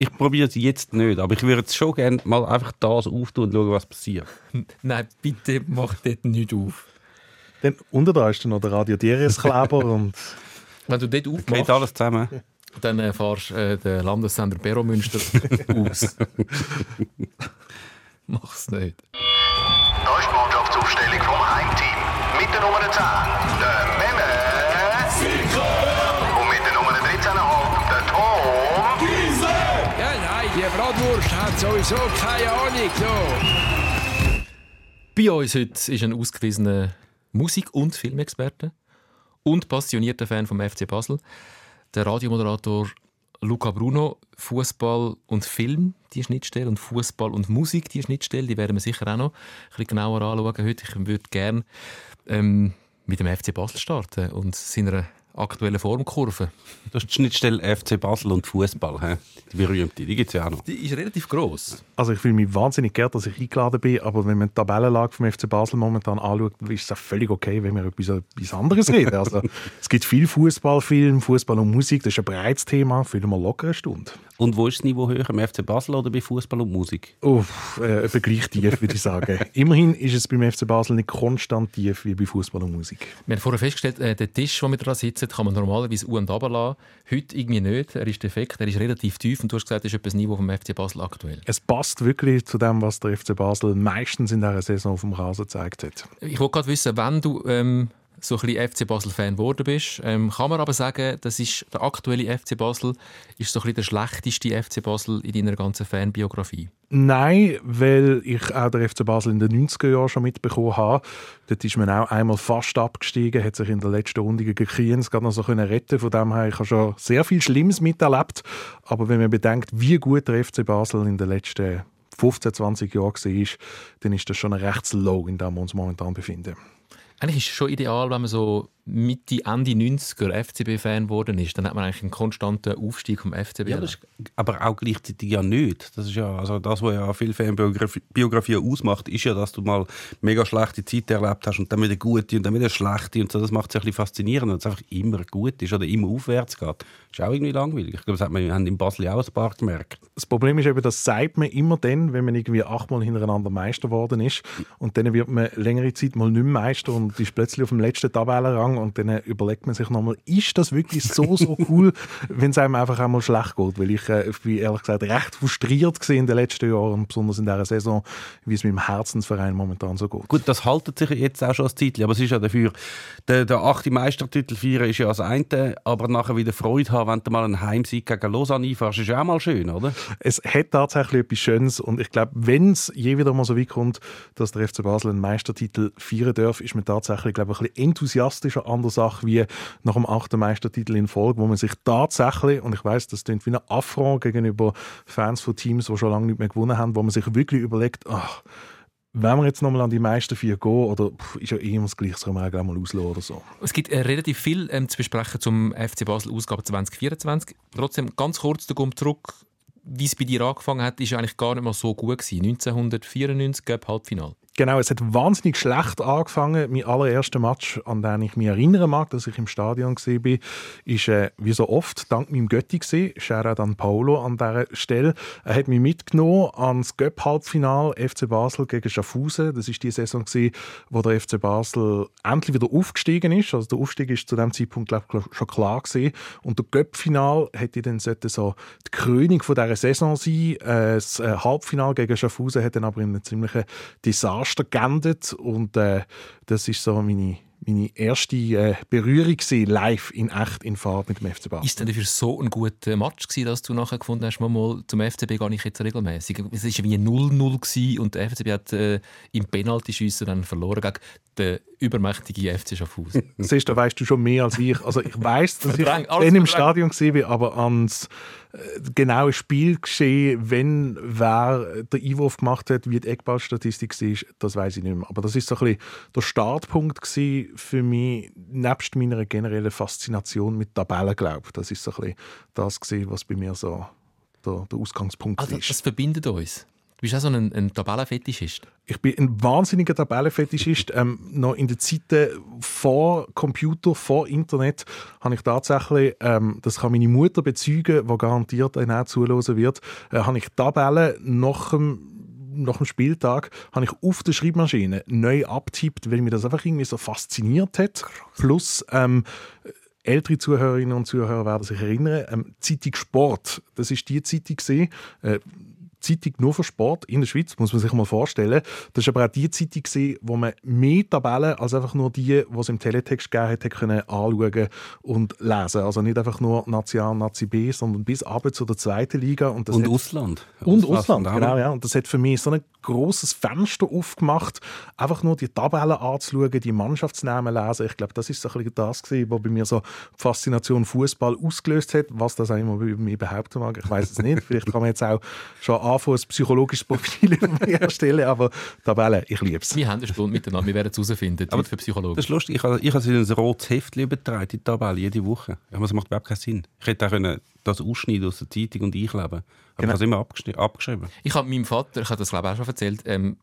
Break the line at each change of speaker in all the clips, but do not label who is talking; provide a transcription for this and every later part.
Ich probiere es jetzt nicht, aber ich würde es schon gerne mal einfach das auftun und schauen, was passiert.
Nein, bitte mach dort nicht auf.
Dann unter da ist dann noch der Radio Dieres Kleber und
Wenn du dort
Geht
aufmachst,
alles zusammen.
dann äh, fahrst äh, den Landessender Beromünster aus. Mach's nicht.
Da ist die Mannschaftsaufstellung vom Heimteam. Mit der Nummer 10, der Memme.
Bratwurst hat sowieso keine Ahnung. So.
Bei uns heute ist ein ausgewiesener Musik- und Filmexperte und passionierter Fan vom FC Basel, der Radiomoderator Luca Bruno. Fußball und Film, die Schnittstelle, und Fußball und Musik, die Schnittstelle, die werden wir sicher auch noch ein bisschen genauer anschauen heute. Ich würde gerne ähm, mit dem FC Basel starten und seiner aktuellen Formkurve.
Das ist die Schnittstelle FC Basel und Fußball. he? Die berühmte, die gibt es ja auch noch.
Die ist relativ gross.
Also ich fühle mich wahnsinnig geehrt, dass ich eingeladen bin, aber wenn man die Tabellenlage vom FC Basel momentan anschaut, ist es auch völlig okay, wenn wir über etwas, etwas anderes reden. Also es gibt viel Fußballfilm, Fußball und Musik, das ist ein breites Thema, füllen wir locker eine Stunde.
Und wo ist das Niveau höher, im FC Basel oder bei Fußball und Musik?
Oh, äh, etwa gleich tief, würde ich sagen. Immerhin ist es beim FC Basel nicht konstant tief wie bei Fußball und Musik.
Wir haben vorher festgestellt, äh, den Tisch, wo wir dran sitzen, kann man normalerweise u- und runter lassen. Heute irgendwie nicht. Er ist defekt, er ist relativ tief und du hast gesagt, das ist etwa das Niveau vom FC Basel aktuell.
Es passt wirklich zu dem, was der FC Basel meistens in dieser Saison auf dem Rasen gezeigt hat.
Ich wollte gerade wissen, wenn du ähm, so ein bisschen FC Basel-Fan geworden bist, ähm, kann man aber sagen, das ist der aktuelle FC Basel ist so ein bisschen der schlechteste FC Basel in deiner ganzen Fanbiografie.
Nein, weil ich auch den FC Basel in den 90er Jahren schon mitbekommen habe. Dort ist man auch einmal fast abgestiegen, hat sich in der letzten Runde gegen Kriens gerade noch so können retten. Von dem her, ich habe schon sehr viel Schlimmes miterlebt. Aber wenn man bedenkt, wie gut der FC Basel in den letzten 15, 20 Jahren war, dann ist das schon ein rechts Low, in dem wir uns momentan befinden.
Eigentlich ist es schon ideal, wenn man so Mitte, Ende 90er FCB-Fan geworden ist. Dann hat man eigentlich einen konstanten Aufstieg vom FCB.
Ja, das ist aber auch gleichzeitig ja nicht. Das ist ja also das, was ja viele Fanbiografien ausmacht, ist ja, dass du mal mega schlechte Zeit erlebt hast und dann wieder gute und dann wieder schlechte und so. Das macht es ein bisschen faszinierend, dass es einfach immer gut ist oder immer aufwärts geht. ist auch irgendwie langweilig. Ich glaube, das hat man wir haben in Basel auch ein paar gemerkt.
Das Problem ist eben, das sagt man immer dann, wenn man irgendwie achtmal hintereinander Meister geworden ist. Und dann wird man längere Zeit mal nicht mehr Meister und ist plötzlich auf dem letzten Tabellenrang. Und dann überlegt man sich nochmal, ist das wirklich so, so cool, wenn es einem einfach einmal schlecht geht? Weil ich äh, bin ehrlich gesagt recht frustriert gewesen in den letzten Jahren besonders in dieser Saison, wie es meinem Herzensverein momentan so geht.
Gut, das haltet sich jetzt auch schon als Titel, aber es ist ja dafür, der, der achte Meistertitel feiern ist ja das eine, aber nachher wieder Freude haben, wenn du mal einen Heimsieg gegen Lausanne einfahrst, ist ja auch mal schön, oder?
es hat tatsächlich etwas Schönes und ich glaube, wenn es je wieder mal so weit kommt, dass der FC Basel einen Meistertitel feiern darf, ist man tatsächlich glaube ich, ein bisschen enthusiastischer an der Sache wie nach dem achten Meistertitel in Folge, wo man sich tatsächlich, und ich weiß, das klingt wie ein Affront gegenüber Fans von Teams, die schon lange nicht mehr gewonnen haben, wo man sich wirklich überlegt, ach, wenn wir jetzt nochmal an die meisten vier gehen, oder pff, ist ja eh das Gleiche, man eigentlich auch mal auslassen oder so.
Es gibt äh, relativ viel ähm, zu besprechen zum FC Basel Ausgabe 2024. Trotzdem ganz kurz der Gump zurück. Wie es bei dir angefangen hat, ist eigentlich gar nicht mal so gut gewesen. 1994 Cup Halbfinale.
Genau, es hat wahnsinnig schlecht angefangen. Mein allererster Match, an den ich mich erinnern mag, dass ich im Stadion bin, ist äh, wie so oft dank meinem Götti gesehen. Shoutout an Paolo an dieser Stelle. Er hat mich mitgenommen ans Göpp Halbfinal FC Basel gegen Schaffhausen. Das ist die Saison gewesen, wo der FC Basel endlich wieder aufgestiegen ist. Also der Aufstieg ist zu dem Zeitpunkt glaub, schon klar gewesen. Und der Göpp Final hätte dann so die Krönung von dieser Saison sein. Äh, das äh, Halbfinal gegen Schaffhausen hat dann aber in einem ziemlichen Desaster geendet und äh, das ist so meine meine erste äh, Berührung gewesen, live in echt in Farbe mit dem FC Basel.
Ist es denn dafür so ein guter Match gewesen, dass du nachher gefunden hast, mal, mal zum FCB gehe ich jetzt regelmäßig? Es war wie 0-0 gewesen und der FCB hat äh, im Penaltyschiessen dann verloren gegen den übermächtigen FC Schaffhausen.
Siehst du, da weißt du schon mehr als ich. Also ich weiß, dass ich dann im. Stadion war, aber ans äh, genaue Spielgeschehen, wenn wer den Einwurf gemacht hat, wie die Eckballstatistik war, das weiß ich nicht mehr. Aber das ist so ein bisschen der Startpunkt für mich, nebst meiner generellen Faszination mit Tabellen, glaube ich. Das ist so ein bisschen das gewesen, was bei mir so der, der Ausgangspunkt
Also,
ist.
das verbindet uns. Du bist auch so ein, ein Tabellenfetischist.
Ich bin ein wahnsinniger Tabellenfetischist. Ähm, noch in den Zeiten vor Computer, vor Internet, habe ich tatsächlich, ähm, das kann meine Mutter bezeugen, die garantiert auch zuhören wird, äh, habe ich Tabellen nach dem nach dem Spieltag habe ich auf der Schreibmaschine neu abtippt, weil mir das einfach irgendwie so fasziniert hat. Plus ähm, ältere Zuhörerinnen und Zuhörer werden sich erinnern, ähm, Zeitung Sport, das ist die Zeitung gesehen. Äh, Zeitung nur für Sport in der Schweiz, muss man sich mal vorstellen. Das ist aber auch die Zeitung, wo man mehr Tabellen als einfach nur die, die es im Teletext gegeben hat, können anschauen und lesen. Also nicht einfach nur Nazi A und Nazi B, sondern bis ab zu der zweiten Liga.
Und, und Ausland.
Und Ausland, genau. Ja. Und das hat für mich so ein großes Fenster aufgemacht, einfach nur die Tabellen anzuschauen, die Mannschaftsnamen lesen. Ich glaube, das ist so ein bisschen das gewesen, was bei mir so die Faszination Fußball ausgelöst hat. Was das eigentlich bei mir behaupten mag, ich weiß es nicht. Vielleicht kann man jetzt auch schon anfangen, ein psychologisches Profil erstellen, aber Tabellen, ich liebe es.
Wir haben eine Stunde miteinander, wir werden es herausfinden,
aber für Psychologen. Das ist lustig, ich habe, ich habe ein rotes Heft übertragen, die Tabelle, jede Woche. Das macht überhaupt keinen Sinn. Ich hätte auch das ausschneiden aus der Zeitung und einkleben aber genau. ich habe es immer abgeschrieben.
Ich habe meinem Vater, ich habe das glaube ich auch schon erzählt, ähm,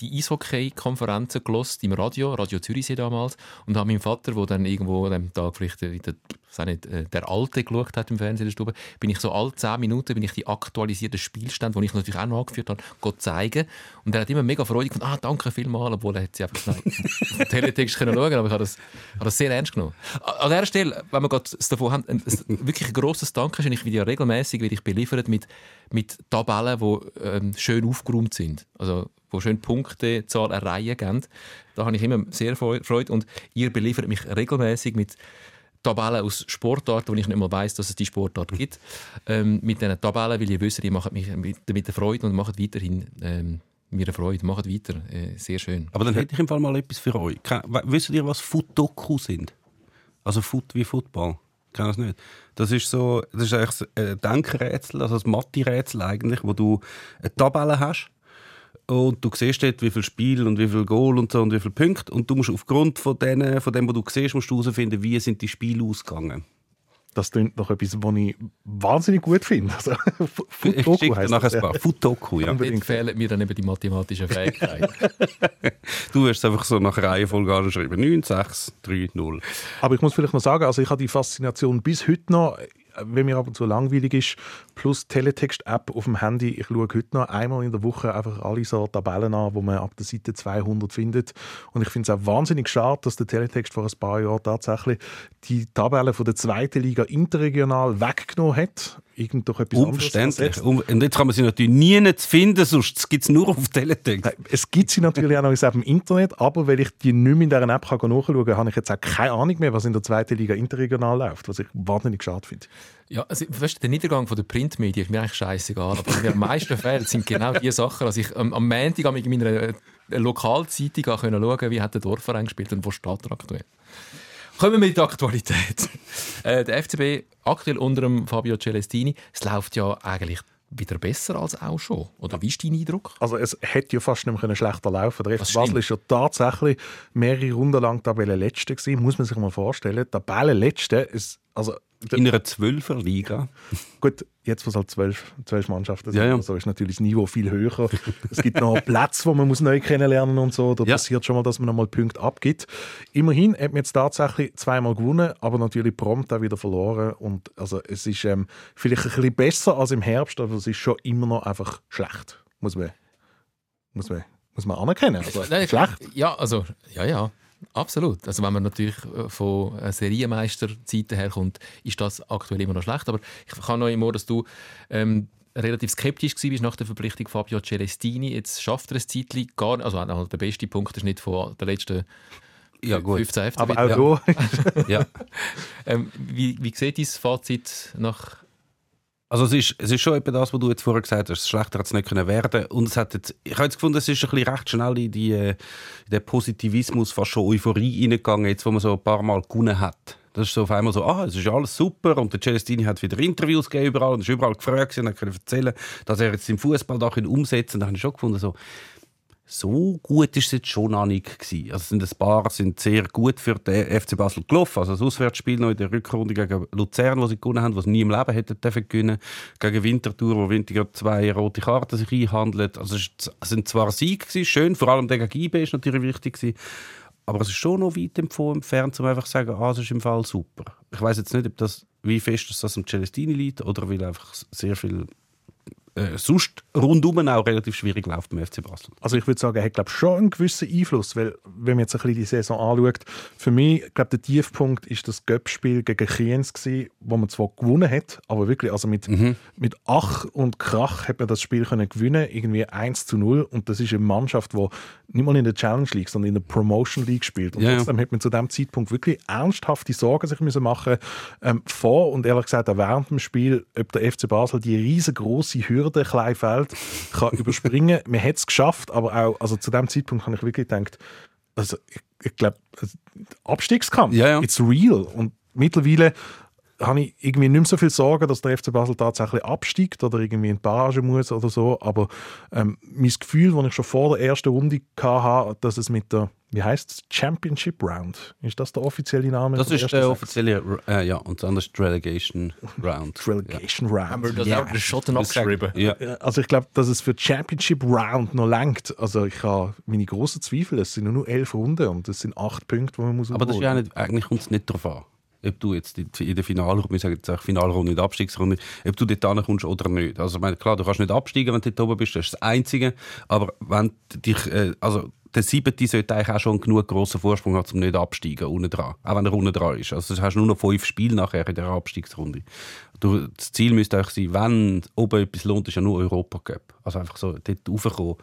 die Eishockey-Konferenzen gelost im Radio, Radio Zürichsee damals, und habe meinem Vater, der dann irgendwo an dem Tag vielleicht wieder nicht, äh, der Alte geschaut hat im Fernsehen der Stube, bin ich so alle zehn Minuten bin ich die aktualisierten Spielstände, die ich natürlich auch noch angeführt habe, Gott zeigen. Und er hat immer mega Freude gefunden, ah, danke vielmals, obwohl er sie einfach auf Teletext können schauen aber ich habe das, habe das sehr ernst genommen. An dieser Stelle, wenn wir gerade davon haben, ein, ein, wirklich ein grosses Dankeschön, ich werde ja regelmäßig werde ich beliefert mit, mit Tabellen, die ähm, schön aufgeräumt sind. Also wo schön Punktezahl erreihen geben. Da habe ich immer sehr Freude und ihr beliefert mich regelmäßig mit Tabellen aus Sportarten, wo ich nicht mal weiß, dass es die Sportart gibt. Ähm, mit diesen Tabellen, weil ihr wisst, ihr macht mich damit eine Freude und macht weiterhin ähm, mir eine Freude. Macht weiter. Äh, sehr schön.
Aber dann hätte ich im Fall mal etwas für euch. Wisst ihr, was Footdoku sind? Also Foot wie Football. Kenne das nicht. Das ist so, das ist eigentlich ein Denkrätsel, also ein Mathe-Rätsel eigentlich, wo du eine Tabelle hast und du siehst dort, wie viel Spiel und wie viel Goal und so und wie viele Punkte und du musst aufgrund von, denen, von dem, was du siehst, musst du herausfinden, wie sind die Spiele ausgegangen.
Das klingt noch etwas, was ich wahnsinnig gut finde. Also,
Futoku ich heisst nachher ein paar. Futoku, ja.
Unbedingt fehlen mir dann eben die mathematischen Fähigkeiten.
du wirst einfach so nach Reihenfolge anschreiben. 9, 6, 3, 0.
Aber ich muss vielleicht noch sagen, also ich habe die Faszination bis heute noch wenn mir ab und zu langweilig ist, plus Teletext-App auf dem Handy. Ich schaue heute noch einmal in der Woche einfach alle so Tabellen an, wo man ab der Seite 200 findet. Und ich finde es auch wahnsinnig schade, dass der Teletext vor ein paar Jahren tatsächlich die Tabellen von der zweiten Liga interregional weggenommen hat irgend doch etwas
Unverständlich. Und jetzt kann man sie natürlich nie nicht finden, sonst gibt es nur auf Teletext.
Es gibt sie natürlich auch noch im Internet, aber weil ich die nicht mehr in dieser App kann nachschauen kann, habe ich jetzt auch keine Ahnung mehr, was in der zweiten Liga interregional läuft, was ich wahnsinnig schade finde.
Ja, also, weißt, der Niedergang der Printmedien ist mir eigentlich scheißegal, aber in den meisten Fällen sind genau diese Sachen. Also ich ähm, am Montag in meiner äh, Lokalzeitung schauen, wie hat der Dorfverein gespielt und wo steht er aktuell. Kommen wir mit der Aktualität. Äh, der FCB aktuell unter dem Fabio Celestini. Es läuft ja eigentlich wieder besser als auch schon. Oder wie ist dein Eindruck?
Also es hätte ja fast nicht mehr schlechter laufen Der FC Basel ist ja tatsächlich mehrere Runden lang Tabellenletzte gewesen. Muss man sich mal vorstellen. Tabellenletzte ist also
in einer Zwölferliga.
Gut, jetzt, wo es halt zwölf, zwölf Mannschaften
sind, ja, ja.
so ist natürlich das Niveau viel höher. es gibt noch Plätze, wo man muss neu kennenlernen und so. Da ja. passiert schon mal, dass man noch mal Punkte abgibt. Immerhin hat man jetzt tatsächlich zweimal gewonnen, aber natürlich prompt auch wieder verloren. Und also es ist ähm, vielleicht ein bisschen besser als im Herbst, aber es ist schon immer noch einfach schlecht. Muss man, muss man, muss man anerkennen. Also, schlecht.
Ja, also, ja, ja. Absolut. Also wenn man natürlich äh, von Serienmeisterzeiten herkommt, ist das aktuell immer noch schlecht. Aber ich kann noch immer, dass du ähm, relativ skeptisch warst nach der Verpflichtung Fabio Celestini. Jetzt schafft er es zeitlich gar nicht. Also, also der beste Punkt ist nicht von der letzten
ja, gut.
15 FCB.
Aber auch
ja. ja. ähm, wie, wie sieht dein Fazit nach
also es ist, es ist schon eben das, was du jetzt vorher gesagt hast. Schlechter hat es nicht können werden. Und es hat jetzt, ich habe jetzt gefunden, es ist ein bisschen recht schnell in, die, in den Positivismus, fast schon Euphorie reingegangen, jetzt wo man so ein paar Mal gewonnen hat. Das ist so auf einmal so, ah, es ist alles super und der Celestini hat wieder Interviews gegeben überall und ist überall gefragt und hat können erzählen, dass er jetzt im Fußball da umsetzen kann. Da habe ich schon gefunden, so, so gut ist es jetzt schon noch nicht gewesen. Also sind ein paar sind sehr gut für den FC Basel gelaufen. Also das Auswärtsspiel noch in der Rückrunde gegen Luzern, wo sie gewonnen haben, was nie im Leben hätten dürfen gewinnen. Gegen Winterthur, wo Winterthur zwei rote Karten sich einhandelt. Also es sind zwar Sieg gewesen, schön, vor allem der gegen IB ist natürlich wichtig gewesen. Aber es ist schon noch weit entfernt, um einfach zu sagen, ah, es ist im Fall super. Ich weiß jetzt nicht, ob das, wie fest das am Celestini liegt oder weil einfach sehr viel äh, sonst rundum auch relativ schwierig läuft beim FC Basel.
Also ich würde sagen, er hat glaub, schon einen gewissen Einfluss, weil wenn man jetzt ein bisschen die Saison anschaut, für mich, glaube der Tiefpunkt ist das Göppspiel gegen Kriens gewesen, wo man zwar gewonnen hat, aber wirklich, also mit, mhm. mit Ach und Krach hat man das Spiel können gewinnen, irgendwie 1 zu 0 und das ist eine Mannschaft, die nicht mal in der Challenge League, sondern in der Promotion League spielt und ja, trotzdem ja. hat man zu dem Zeitpunkt wirklich ernsthafte Sorgen sich müssen machen ähm, vor und ehrlich gesagt auch während dem Spiel, ob der FC Basel die riesengroße Hürde Kleinfeld kann überspringen. Man hat es geschafft, aber auch also zu dem Zeitpunkt habe ich wirklich gedacht, also ich, ich glaube, also, Abstiegskampf,
ja, ja.
it's real. Und mittlerweile habe ich irgendwie nicht mehr so viel Sorgen, dass der FC Basel tatsächlich absteigt oder irgendwie in die Barrage muss oder so. Aber ähm, mein Gefühl, das ich schon vor der ersten Runde hatte, dass es mit der wie heißt es? Championship Round. Ist das der offizielle Name?
Das ist der offizielle, äh, ja, und dann ist Relegation Round.
Relegation ja. Round.
Haben wir das ja. auch den Schotten abgeschrieben?
Ja.
Also ich glaube, dass es für Championship Round noch langt. Also ich habe meine großen Zweifel. Es sind nur elf Runden und es sind acht Punkte, die man muss
Aber das ist ja nicht, eigentlich kommt es nicht darauf an ob du jetzt in der Finalrunde, wir sagen jetzt auch Finalrunde, nicht Abstiegsrunde, ob du dort kommst oder nicht. Also meine, klar, du kannst nicht absteigen, wenn du dort oben bist, das ist das Einzige. Aber wenn dich, äh, also der siebte sollte eigentlich auch schon genug grossen Vorsprung haben, um nicht absteigen, unten dran. Auch wenn er unten dran ist. Also du hast nur noch fünf Spiele nachher in der Abstiegsrunde. Du, das Ziel müsste eigentlich sein, wenn oben etwas lohnt, ist ja nur Europa Cup. Also einfach so dort raufkommen.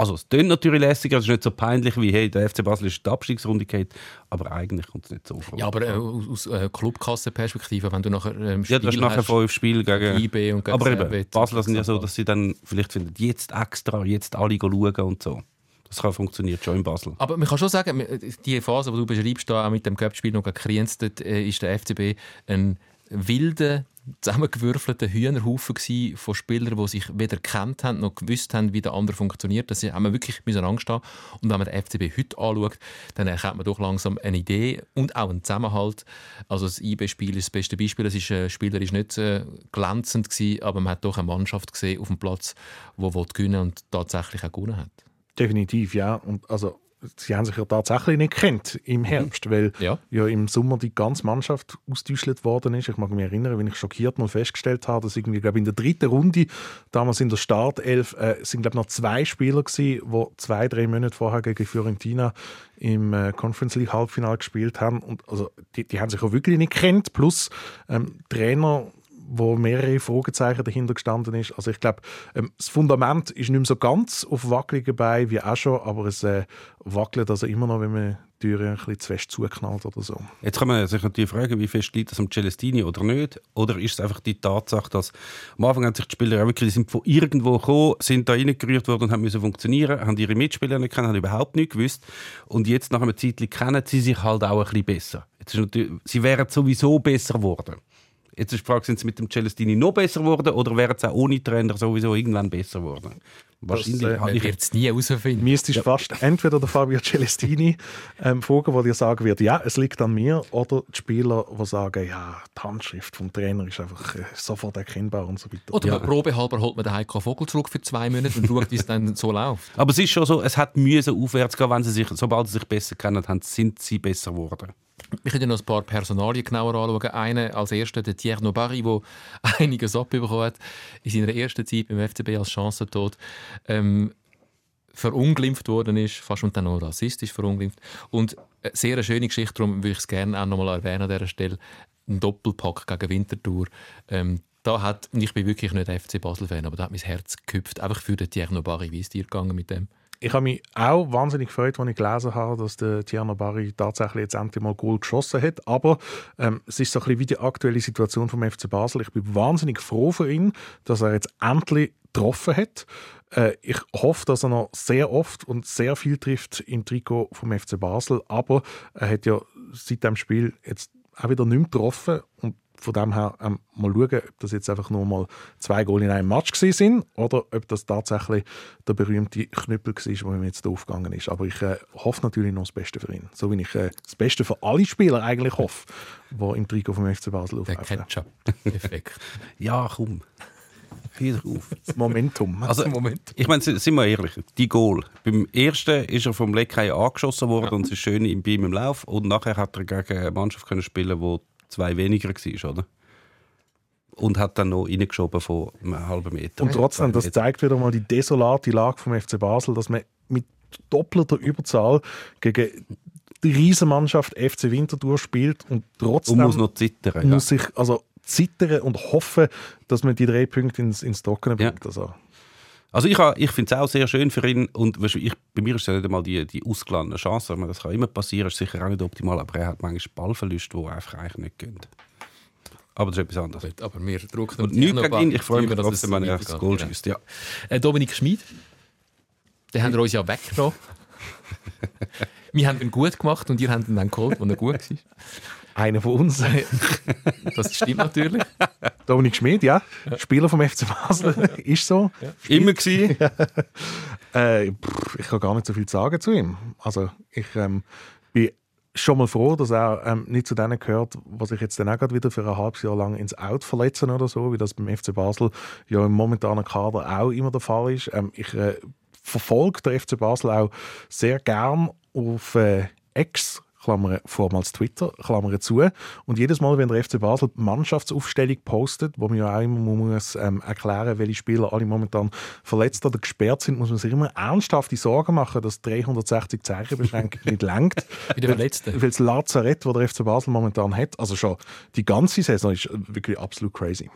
Also es klingt natürlich lässiger, es ist nicht so peinlich wie hey, der FC Basel ist die Abstiegsrunde geht, aber eigentlich kommt es nicht so vor.
Ja, aber äh, aus äh, Clubkassenperspektive, wenn du nachher ähm,
Ja, du hast nachher fünf Spiele gegen
IB und gegen
Aber eben, Basel sind ja so, dass sie dann vielleicht finden, jetzt extra, jetzt alle schauen und so. Das kann funktioniert schon in Basel.
Aber man kann schon sagen, die Phase, die du beschreibst, da auch mit dem Cup-Spiel noch gegen Kriens, dort äh, ist der FCB ein wilder zusammengewürfelter Hühnerhaufen von Spielern, die sich weder kennt haben, noch gewusst haben, wie der andere funktioniert. Das haben wir wirklich müssen Angst haben. Und wenn man den FCB heute anschaut, dann erkennt man doch langsam eine Idee und auch einen Zusammenhalt. Also das IB-Spiel ist das beste Beispiel. Es ist äh, spielerisch nicht äh, glänzend gewesen, aber man hat doch eine Mannschaft gesehen auf dem Platz, die gewinnen und tatsächlich auch gewonnen hat.
Definitiv, ja. Und also sie haben sich ja tatsächlich nicht kennt im mhm. Herbst, weil ja. ja. im Sommer die ganze Mannschaft ausgetäuscht worden ist. Ich mag mich erinnern, wenn ich schockiert mal festgestellt habe, dass irgendwie, glaube in der dritten Runde, damals in der Startelf, äh, sind glaube noch zwei Spieler gewesen, die zwei, drei Monate vorher gegen Fiorentina im äh, Conference League Halbfinale gespielt haben. Und also die, die haben sich auch wirklich nicht kennt. Plus ähm, Trainer wo mehrere Fragezeichen dahinter gestanden ist. Also ich glaube, ähm, das Fundament ist nicht mehr so ganz auf wackeligen Beinen wie auch schon, aber es äh, wackelt also immer noch, wenn man die Türe ein bisschen zu fest zuknallt oder so.
Jetzt kann man sich natürlich fragen, wie fest liegt das am Celestini oder nicht? Oder ist es einfach die Tatsache, dass am Anfang haben sich die Spieler auch wirklich, sind von irgendwo gekommen, sind da reingerührt worden und haben müssen funktionieren, haben ihre Mitspieler nicht kennen, haben überhaupt nichts gewusst. Und jetzt nach einer Zeit kennen sie sich halt auch ein bisschen besser. Jetzt ist natürlich, sie wären sowieso besser geworden. Jetzt ist die Frage, sind sie mit dem Celestini noch besser geworden oder wären sie auch ohne Trainer sowieso irgendwann besser geworden?
Wahrscheinlich. Das, äh, ich werde es nie herausfinden.
Müsstest ja. fast entweder der Fabio Celestini ähm, fragen, der dir sagen wird, ja, es liegt an mir, oder die Spieler, die sagen, ja, die Handschrift vom Trainer ist einfach äh, sofort erkennbar und so weiter.
Oder ja. probehalber holt man den Heiko Vogel zurück für zwei Monate und schaut, wie es dann so läuft.
Aber es ist schon so, es hat müssen aufwärts gehen, wenn sie sich, sobald sie sich besser kennen haben, sind sie besser geworden.
Wir können noch ein paar Personalien genauer anschauen. Einer als erster, der Thierry Nobari, der einiges abbekommen hat in seiner ersten Zeit beim FCB als Chancentod. Ähm, verunglimpft worden ist, fast und dann noch rassistisch verunglimpft. Und eine sehr schöne Geschichte, darum würde ich es gerne auch noch mal erwähnen an dieser Stelle, ein Doppelpack gegen Winterthur. Ähm, da hat, ich bin wirklich nicht FC Basel-Fan, aber da hat mein Herz geküpft, einfach für den Thierry Nobari. Wie ist dir gegangen mit dem?
Ich habe mich auch wahnsinnig gefreut, als ich gelesen habe, dass der Tiana Bari tatsächlich jetzt endlich mal Goal geschossen hat. Aber ähm, es ist so ein bisschen wie die aktuelle Situation vom FC Basel. Ich bin wahnsinnig froh für ihn, dass er jetzt endlich getroffen hat. Äh, ich hoffe, dass er noch sehr oft und sehr viel trifft im Trikot vom FC Basel. Aber er hat ja seit dem Spiel jetzt auch wieder nicht mehr getroffen. Und von dem her ähm, mal schauen, ob das jetzt einfach nur mal zwei Goal in einem Match gewesen sind oder ob das tatsächlich der berühmte Knüppel war, der ihm jetzt aufgegangen ist. Aber ich äh, hoffe natürlich noch das Beste für ihn. So wie ich äh, das Beste für alle Spieler eigentlich hoffe, die im Trikot vom FC Basel
Der
auflaufen.
Ketchup-Effekt.
Ja, komm. Wieder auf.
Das Momentum.
Also,
Moment.
ich meine, sind wir ehrlich, die Goal. Beim ersten ist er vom Leckei angeschossen worden und es ist schön im Beam im Lauf. Und nachher hat er gegen eine Mannschaft können spielen, die zwei weniger war, oder? Und hat dann noch reingeschoben von einem halben Meter.
Und trotzdem, das zeigt wieder mal die desolate Lage vom FC Basel, dass man mit doppelter Überzahl gegen die Riesenmannschaft FC Winterthur spielt und trotzdem
Und muss noch zittern. Ja.
muss sich also zittern und hoffen, dass man die drei Punkte ins, ins Trockene
Ja.
bringt. Also,
Also ich, ich finde es auch sehr schön für ihn und weisst du, ich, bei mir ist es ja nicht einmal die, die ausgeladene Chance, ich meine, das kann immer passieren, ist sicher auch nicht optimal, aber er hat manchmal Ballverluste, die einfach eigentlich nicht gehen. Aber das ist etwas anderes.
Gut, aber wir drucken
Und nichts gegen ihn, ich freue mich trotzdem, wenn er das Goal schießt. Ja.
Äh, Dominik Schmid, den haben wir uns ja weggenommen. wir haben ihn gut gemacht und ihr habt ihn dann geholt, als er gut war.
einer von uns,
Das stimmt natürlich.
Dominik Schmid, ja, Spieler vom FC Basel, ist so.
Immer gewesen.
Äh, ich kann gar nicht so viel sagen zu ihm. Also ich ähm, bin schon mal froh, dass er ähm, nicht zu denen gehört, was ich jetzt dann auch gerade wieder für ein halbes Jahr lang ins Out verletzen oder so, wie das beim FC Basel ja im momentanen Kader auch immer der Fall ist. Ähm, ich äh, verfolge den FC Basel auch sehr gern auf äh, X. Klammern, vormals Twitter, Klammern zu. Und jedes Mal, wenn der FC Basel die Mannschaftsaufstellung postet, wo man ja auch immer muss, ähm, erklären welche Spieler alle momentan verletzt oder gesperrt sind, muss man sich immer ernsthafte Sorgen machen, dass 360 Zeichenbeschränkung nicht lenkt.
Bei den Verletzten.
Weil das Lazarett, das der FC Basel momentan hat, also schon die ganze Saison ist wirklich absolut crazy.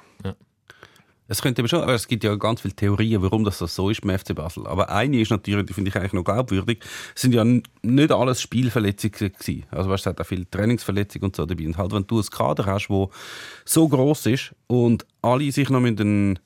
Es könnte eben schon, aber es gibt ja ganz viele Theorien, warum das so ist beim FC Basel. Aber eine ist natürlich, die finde ich eigentlich noch glaubwürdig, es sind ja nicht alles Spielverletzungen gewesen. Also weißt, es hat auch viele Trainingsverletzungen und so dabei. Und halt, wenn du einen Kader hast, der so groß ist und alle sich noch mit einen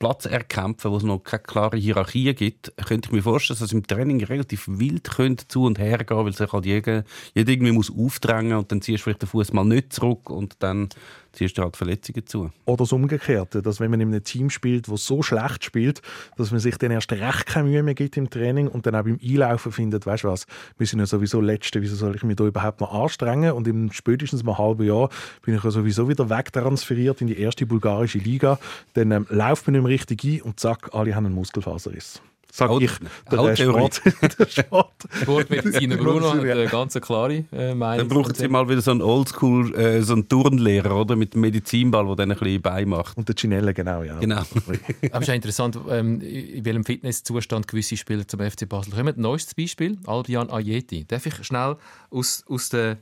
Platz erkämpfen, wo es noch keine klare Hierarchie gibt, könnte ich mir vorstellen, dass es im Training relativ wild könnte zu und her gehen, weil sich halt jeder, jeder irgendwie muss aufdrängen und dann ziehst du vielleicht den Fuß mal nicht zurück und dann ziehst du halt Verletzungen zu.
Oder das Umgekehrte, dass wenn man in einem Team spielt, das so schlecht spielt, dass man sich dann erst recht keine Mühe mehr gibt im Training und dann auch beim Einlaufen findet, weißt du was, wir sind ja sowieso Letzte, wieso soll ich mich da überhaupt noch anstrengen? Und im spätestens mal halben Jahr bin ich ja sowieso wieder wegtransferiert in die erste bulgarische Liga. Dann ähm, läuft man nicht mehr richtig ein und zack, alle haben einen Muskelfaserriss. Sag
Auch-
ich, der
auch Theorie.
Sport, der Sport.
Sportmediziner Bruno hat eine ganz klare äh, Meinung.
Dann brauchen sie mal wieder so einen Oldschool, äh, so einen Turnlehrer, oder? Mit dem Medizinball, der dann ein bisschen beimacht.
Und der Ginelle, genau, ja.
Genau.
Aber es ist ja interessant, ähm, in welchem Fitnesszustand gewisse Spieler zum FC Basel kommen. Neuestes Beispiel, Albion Ayeti. Darf ich schnell aus, aus der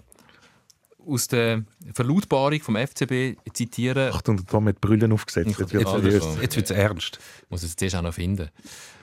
aus der Verlautbarung vom FCB zitieren.
Achtung, der Tom hat Brüllen aufgesetzt. Jetzt wird
Jetzt es ernst.
muss es zuerst auch noch finden.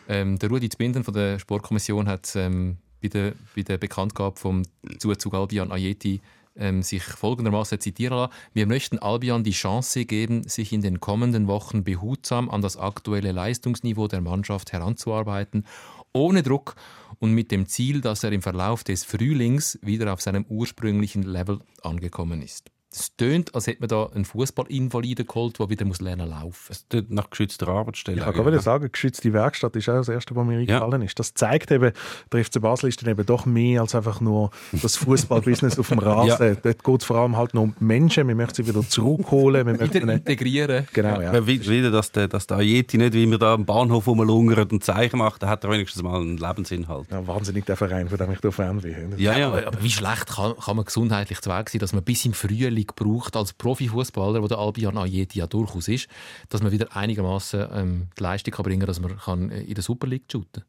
Ähm, der Rudi Zbinden von der Sportkommission hat ähm, bei, der, bei der Bekanntgabe vom Zuzug Albion Ayeti ähm, sich folgendermaßen zitieren lassen. Wir möchten Albion die Chance geben, sich in den kommenden Wochen behutsam an das aktuelle Leistungsniveau der Mannschaft heranzuarbeiten, ohne Druck und mit dem Ziel, dass er im Verlauf des Frühlings wieder auf seinem ursprünglichen Level angekommen ist. Es tönt, als hätte man da einen Fußballinvaliden geholt, der wieder muss lernen laufen.
Es tut nach geschützter Arbeitsstelle.
Ich kann gerade sagen, geschützte Werkstatt ist auch das Erste, was mir eingefallen ist. Das zeigt eben, der FC Basel ist dann eben doch mehr als einfach nur das Fußballbusiness auf dem Rasen. Dort geht es vor allem halt noch um Menschen. Wir möchten sie wieder zurückholen. Wir möchten
integrieren.
genau, ja.
Ja. Wieder, dass der, dass der Ayeti nicht, wie wir da am Bahnhof rumlungert und Zeichen macht, da hat er wenigstens mal einen Lebensinhalt.
ja. Wahnsinnig der Verein, von dem ich da Fan bin.
Ja, ja.
Aber, aber wie schlecht kann, kann man gesundheitlich zu Weg sein, dass man bis im Frühling braucht, als Profifußballer, wo der Albion Ayeti ja durchaus ist, dass man wieder einigermaßen ähm, die Leistung kann bringen kann, dass man kann äh, in der Super League shooten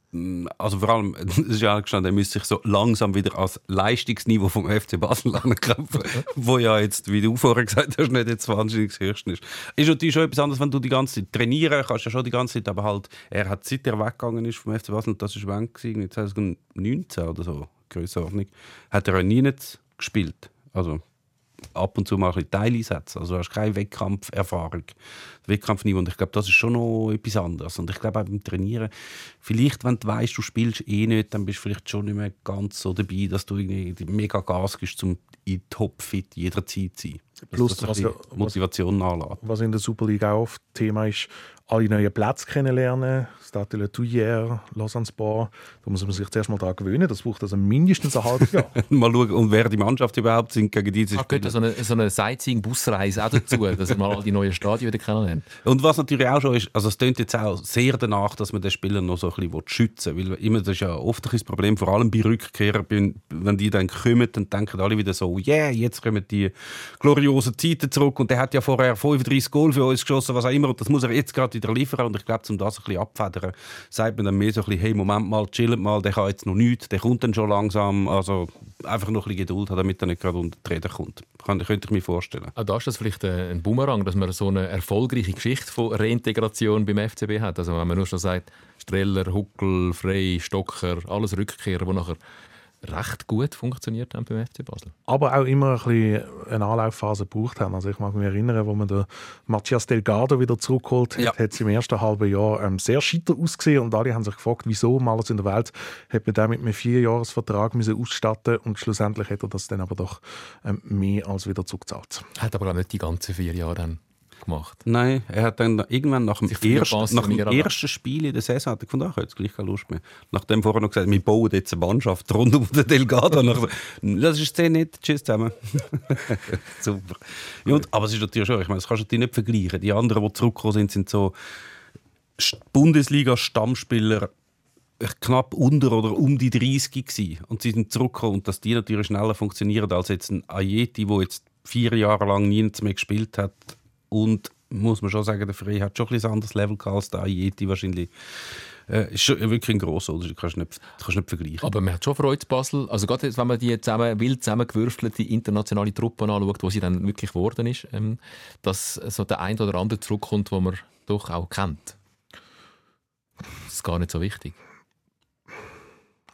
Also vor allem, ist ja gestanden, er müsste sich so langsam wieder als Leistungsniveau vom FC Basel ankämpfen, wo ja jetzt, wie du vorher gesagt hast, nicht jetzt wahnsinnig das Höchste ist. Ist natürlich schon etwas anderes, wenn du die ganze Zeit trainieren kannst, ja schon die ganze Zeit, aber halt, er hat seit er weggegangen ist vom FC Basel, das ist wann gewesen, 2019 oder so, Grössenordnung, hat er ja nie nicht gespielt. Also ab und zu mal ein Teileinsätze. Also du hast keine Wettkampferfahrung, Wettkampfniveau. Und ich glaube, das ist schon noch etwas anderes. Und ich glaube auch beim Trainieren, vielleicht, wenn du weißt, du spielst eh nicht, dann bist du vielleicht schon nicht mehr ganz so dabei, dass du irgendwie mega Gas gibst, um in Top-Fit jederzeit zu sein.
Plus,
dass
was,
das bisschen Motivation nachlässt.
was in der Super League auch oft Thema ist, alle neuen Plätze kennenlernen. Stade Le Touillère, Lausanne Sport. Da muss man sich zuerst mal daran gewöhnen. Das braucht also mindestens ein halbes Jahr.
Mal schauen, und wer die Mannschaft überhaupt sind gegen diese Spieler.
gehört so eine, so eine Sightseeing-Busreise auch dazu, dass man all die neuen Stadien wieder kennenlernt.
Und was natürlich auch schon ist, also es klingt jetzt auch sehr danach, dass man den Spieler noch so ein bisschen schützen will. Weil immer, das ist ja oft ein Problem, vor allem bei Rückkehrern, wenn- wenn die dann kommen, dann denken alle wieder so, yeah, jetzt kommen die gloriosen Zeiten zurück und der hat ja vorher 35 Goal für uns geschossen, was auch immer, und das muss er jetzt gerade wieder liefern. Und ich glaube, um das ein bisschen abfedern, sagt man dann mehr so ein bisschen, hey, Moment mal, chillt mal, der kann jetzt noch nichts, der kommt dann schon langsam. Also einfach noch ein bisschen Geduld haben, damit er nicht gerade unter die Räder kommt. Kann, könnte ich mir vorstellen.
Auch da ist das vielleicht äh, ein Bumerang, dass man so eine erfolgreiche Geschichte von Reintegration beim FCB hat. Also wenn man nur schon sagt, Streller, Huckel, Frey, Stocker, alles Rückkehrer, die nachher recht gut funktioniert haben beim FC Basel.
aber auch immer ein bisschen eine Anlaufphase gebraucht haben. Also ich mag mich erinnern, wo man den Matthias Delgado wieder zurückgeholt hat,
Ja.
hat es im ersten halben Jahr ähm, sehr scheiter ausgesehen und alle haben sich gefragt, wieso um alles in der Welt hat man den mit einem Vierjahresvertrag müssen ausstatten und schlussendlich hat er das dann aber doch ähm, mehr als wieder zurückgezahlt.
Hat aber auch nicht die ganzen vier Jahre dann gemacht.
Nein, er hat dann irgendwann nach dem, ersten, nach dem ersten Spiel in der Saison hat er gefunden, ach, ich habe jetzt gleich keine Lust mehr. Nachdem vorher noch gesagt, wir bauen jetzt eine Mannschaft rund um den Delgado. Nachher, das ist sehr nett, tschüss zusammen. Super. Ja, und, aber es ist natürlich schon, ich meine, das kannst du nicht vergleichen. Die anderen, die zurückgekommen sind, sind so St- Bundesliga-Stammspieler knapp unter oder um die 30 gewesen. und sie sind zurückgekommen und dass die natürlich schneller funktionieren als jetzt ein Ayeti, der jetzt vier Jahre lang nie mehr gespielt hat und muss man schon sagen, der Frey hat schon ein anderes Level gehabt als der Ayeti wahrscheinlich. Äh, ist schon wirklich ein grosser Unterschied, kannst du nicht, kannst du nicht vergleichen.
Aber man hat schon Freude in Basel. Also gerade jetzt, wenn man die zusammen, wild zusammengewürfelte internationale Truppe anschaut, wo sie dann wirklich geworden ist, ähm, dass so der ein oder andere zurückkommt, wo man doch auch kennt. Das ist gar nicht so wichtig.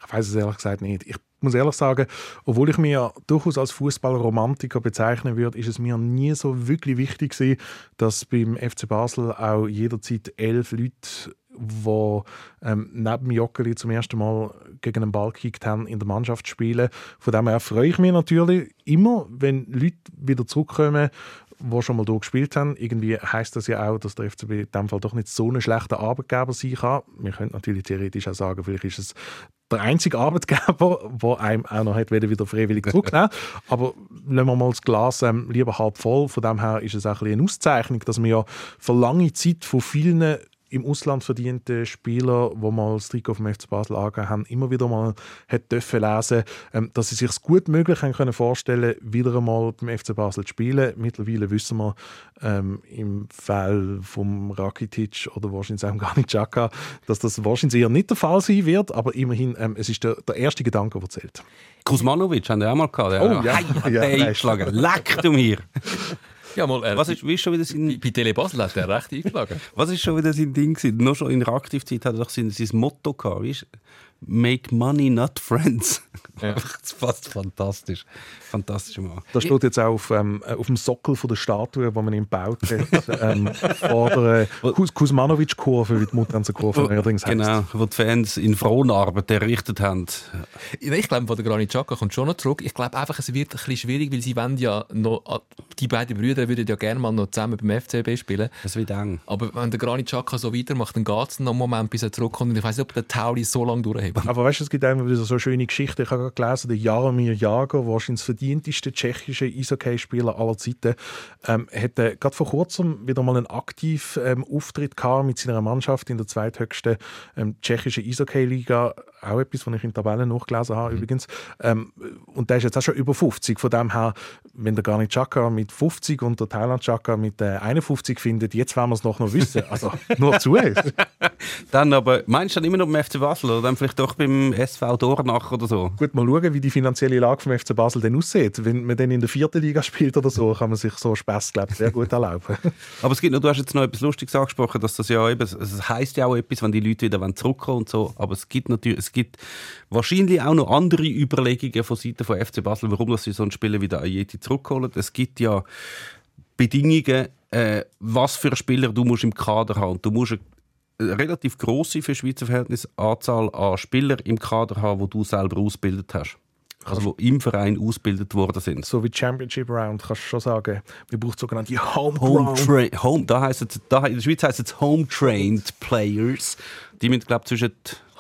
Ich weiß es ehrlich gesagt nicht. Ich muss ehrlich sagen, obwohl ich ja durchaus als Fußballromantiker bezeichnen würde, ist es mir nie so wirklich wichtig gewesen, dass beim FC Basel auch jederzeit elf Leute die ähm, neben Joggeli zum ersten Mal gegen einen Ball gekickt haben, in der Mannschaft spielen. Von dem her freue ich mich natürlich immer, wenn Leute wieder zurückkommen, die schon mal dort gespielt haben. Irgendwie heißt das ja auch, dass der FCB in dem Fall doch nicht so ein schlechter Arbeitgeber sein kann. Wir können natürlich theoretisch auch sagen, vielleicht ist es der einzige Arbeitgeber, der einem auch noch hat, wieder freiwillig zurücknehmen Aber lassen wir mal das Glas ähm, lieber halb voll. Von dem her ist es auch ein eine Auszeichnung, dass wir ja für lange Zeit von vielen im Ausland verdiente Spieler, die mal das Trikot vom FC Basel angegeben haben, immer wieder mal hat dürfen lesen, ähm, dass sie sich es gut möglich haben können vorstellen, wieder einmal beim FC Basel zu spielen. Mittlerweile wissen wir ähm, im Fall vom Rakitic oder wahrscheinlich auch Granit Xhaka, dass das wahrscheinlich eher nicht der Fall sein wird, aber immerhin, ähm, es ist der, der erste Gedanke, der zählt.
Kuzmanovic haben wir auch mal gehabt. Der
Oh, ja.
Hei, hat
Ja, ist-
eingeschlagen. Leck du mir.
Ja, mal, äh,
Was ist, wie ist schon wieder sein,
bei Tele Basel hat er recht eingeschlagen.
was ist schon wieder sein Ding gewesen? Noch schon in der Aktivzeit hat er doch sein, sein Motto gehabt, weißt? Make money, not friends.
Ja.
das ist fast fantastisch. Fantastisch Mann.
Das steht jetzt auch auf, ähm, auf dem Sockel von der Statue, wo man ihn gebaut hat, ähm, vor der äh, Kus Kuzmanovic-Kurve, wie die Mutanzer-Kurve neuerdings heisst.
Genau, wo die Fans in Fronarbeit errichtet haben.
Ich glaube, von der Granit Xhaka kommt schon noch zurück. Ich glaube einfach, es wird ein bisschen schwierig, weil sie wollen ja noch, die beiden Brüder würden ja gerne mal noch zusammen beim FCB spielen.
Es wird eng.
Aber wenn der Granit Xhaka so weitermacht, dann geht es noch einen Moment, bis er zurückkommt. Und ich weiß nicht, ob der Tauli so lange durchhält.
Aber weißt du, es gibt immer wieder so schöne Geschichten. Ich habe gerade gelesen, der Jaromir Jager, wahrscheinlich das verdienteste tschechische Eishockey-Spieler aller Zeiten, ähm, hatte gerade vor kurzem wieder mal einen aktiven ähm, Auftritt gehabt mit seiner Mannschaft in der zweithöchsten ähm, tschechischen Eishockey-Liga. Auch etwas, was ich in der Tabelle nachgelesen habe, übrigens. Ähm, und der ist jetzt auch schon über 50. Von dem her, wenn der Granit Xhaka mit 50 und der Thailand Xhaka mit äh, 51 findet, jetzt werden wir es noch noch wissen. Also nur zu.
Dann aber, meinst du dann immer noch beim FC Basel oder dann vielleicht doch beim SV Dornach oder so?
Gut, mal schauen, wie die finanzielle Lage vom FC Basel denn aussieht. Wenn man dann in der vierten Liga spielt oder so, kann man sich so Spaß, glaube ich, sehr gut erlauben.
Aber es gibt noch, du hast jetzt noch etwas Lustiges angesprochen, dass das ja eben, es heisst ja auch etwas, wenn die Leute wieder zurückkommen und so, aber es gibt natürlich, es gibt wahrscheinlich auch noch andere Überlegungen von Seiten von FC Basel, warum dass sie so einen Spieler wie der Ayeti zurückholen. Es gibt ja Bedingungen, äh, was für Spieler du musst im Kader haben. Du musst relativ große für Schweizer Verhältnis Anzahl an Spielern im Kader haben, wo du selber ausgebildet hast. also die im Verein ausgebildet worden sind.
So wie Championship Round kannst du schon sagen, wir brauchen sogenannte
Home,
Homegrown.
tra- home da es, da, in der Schweiz heisst es Home Trained Players. Die müssen, glaube zwischen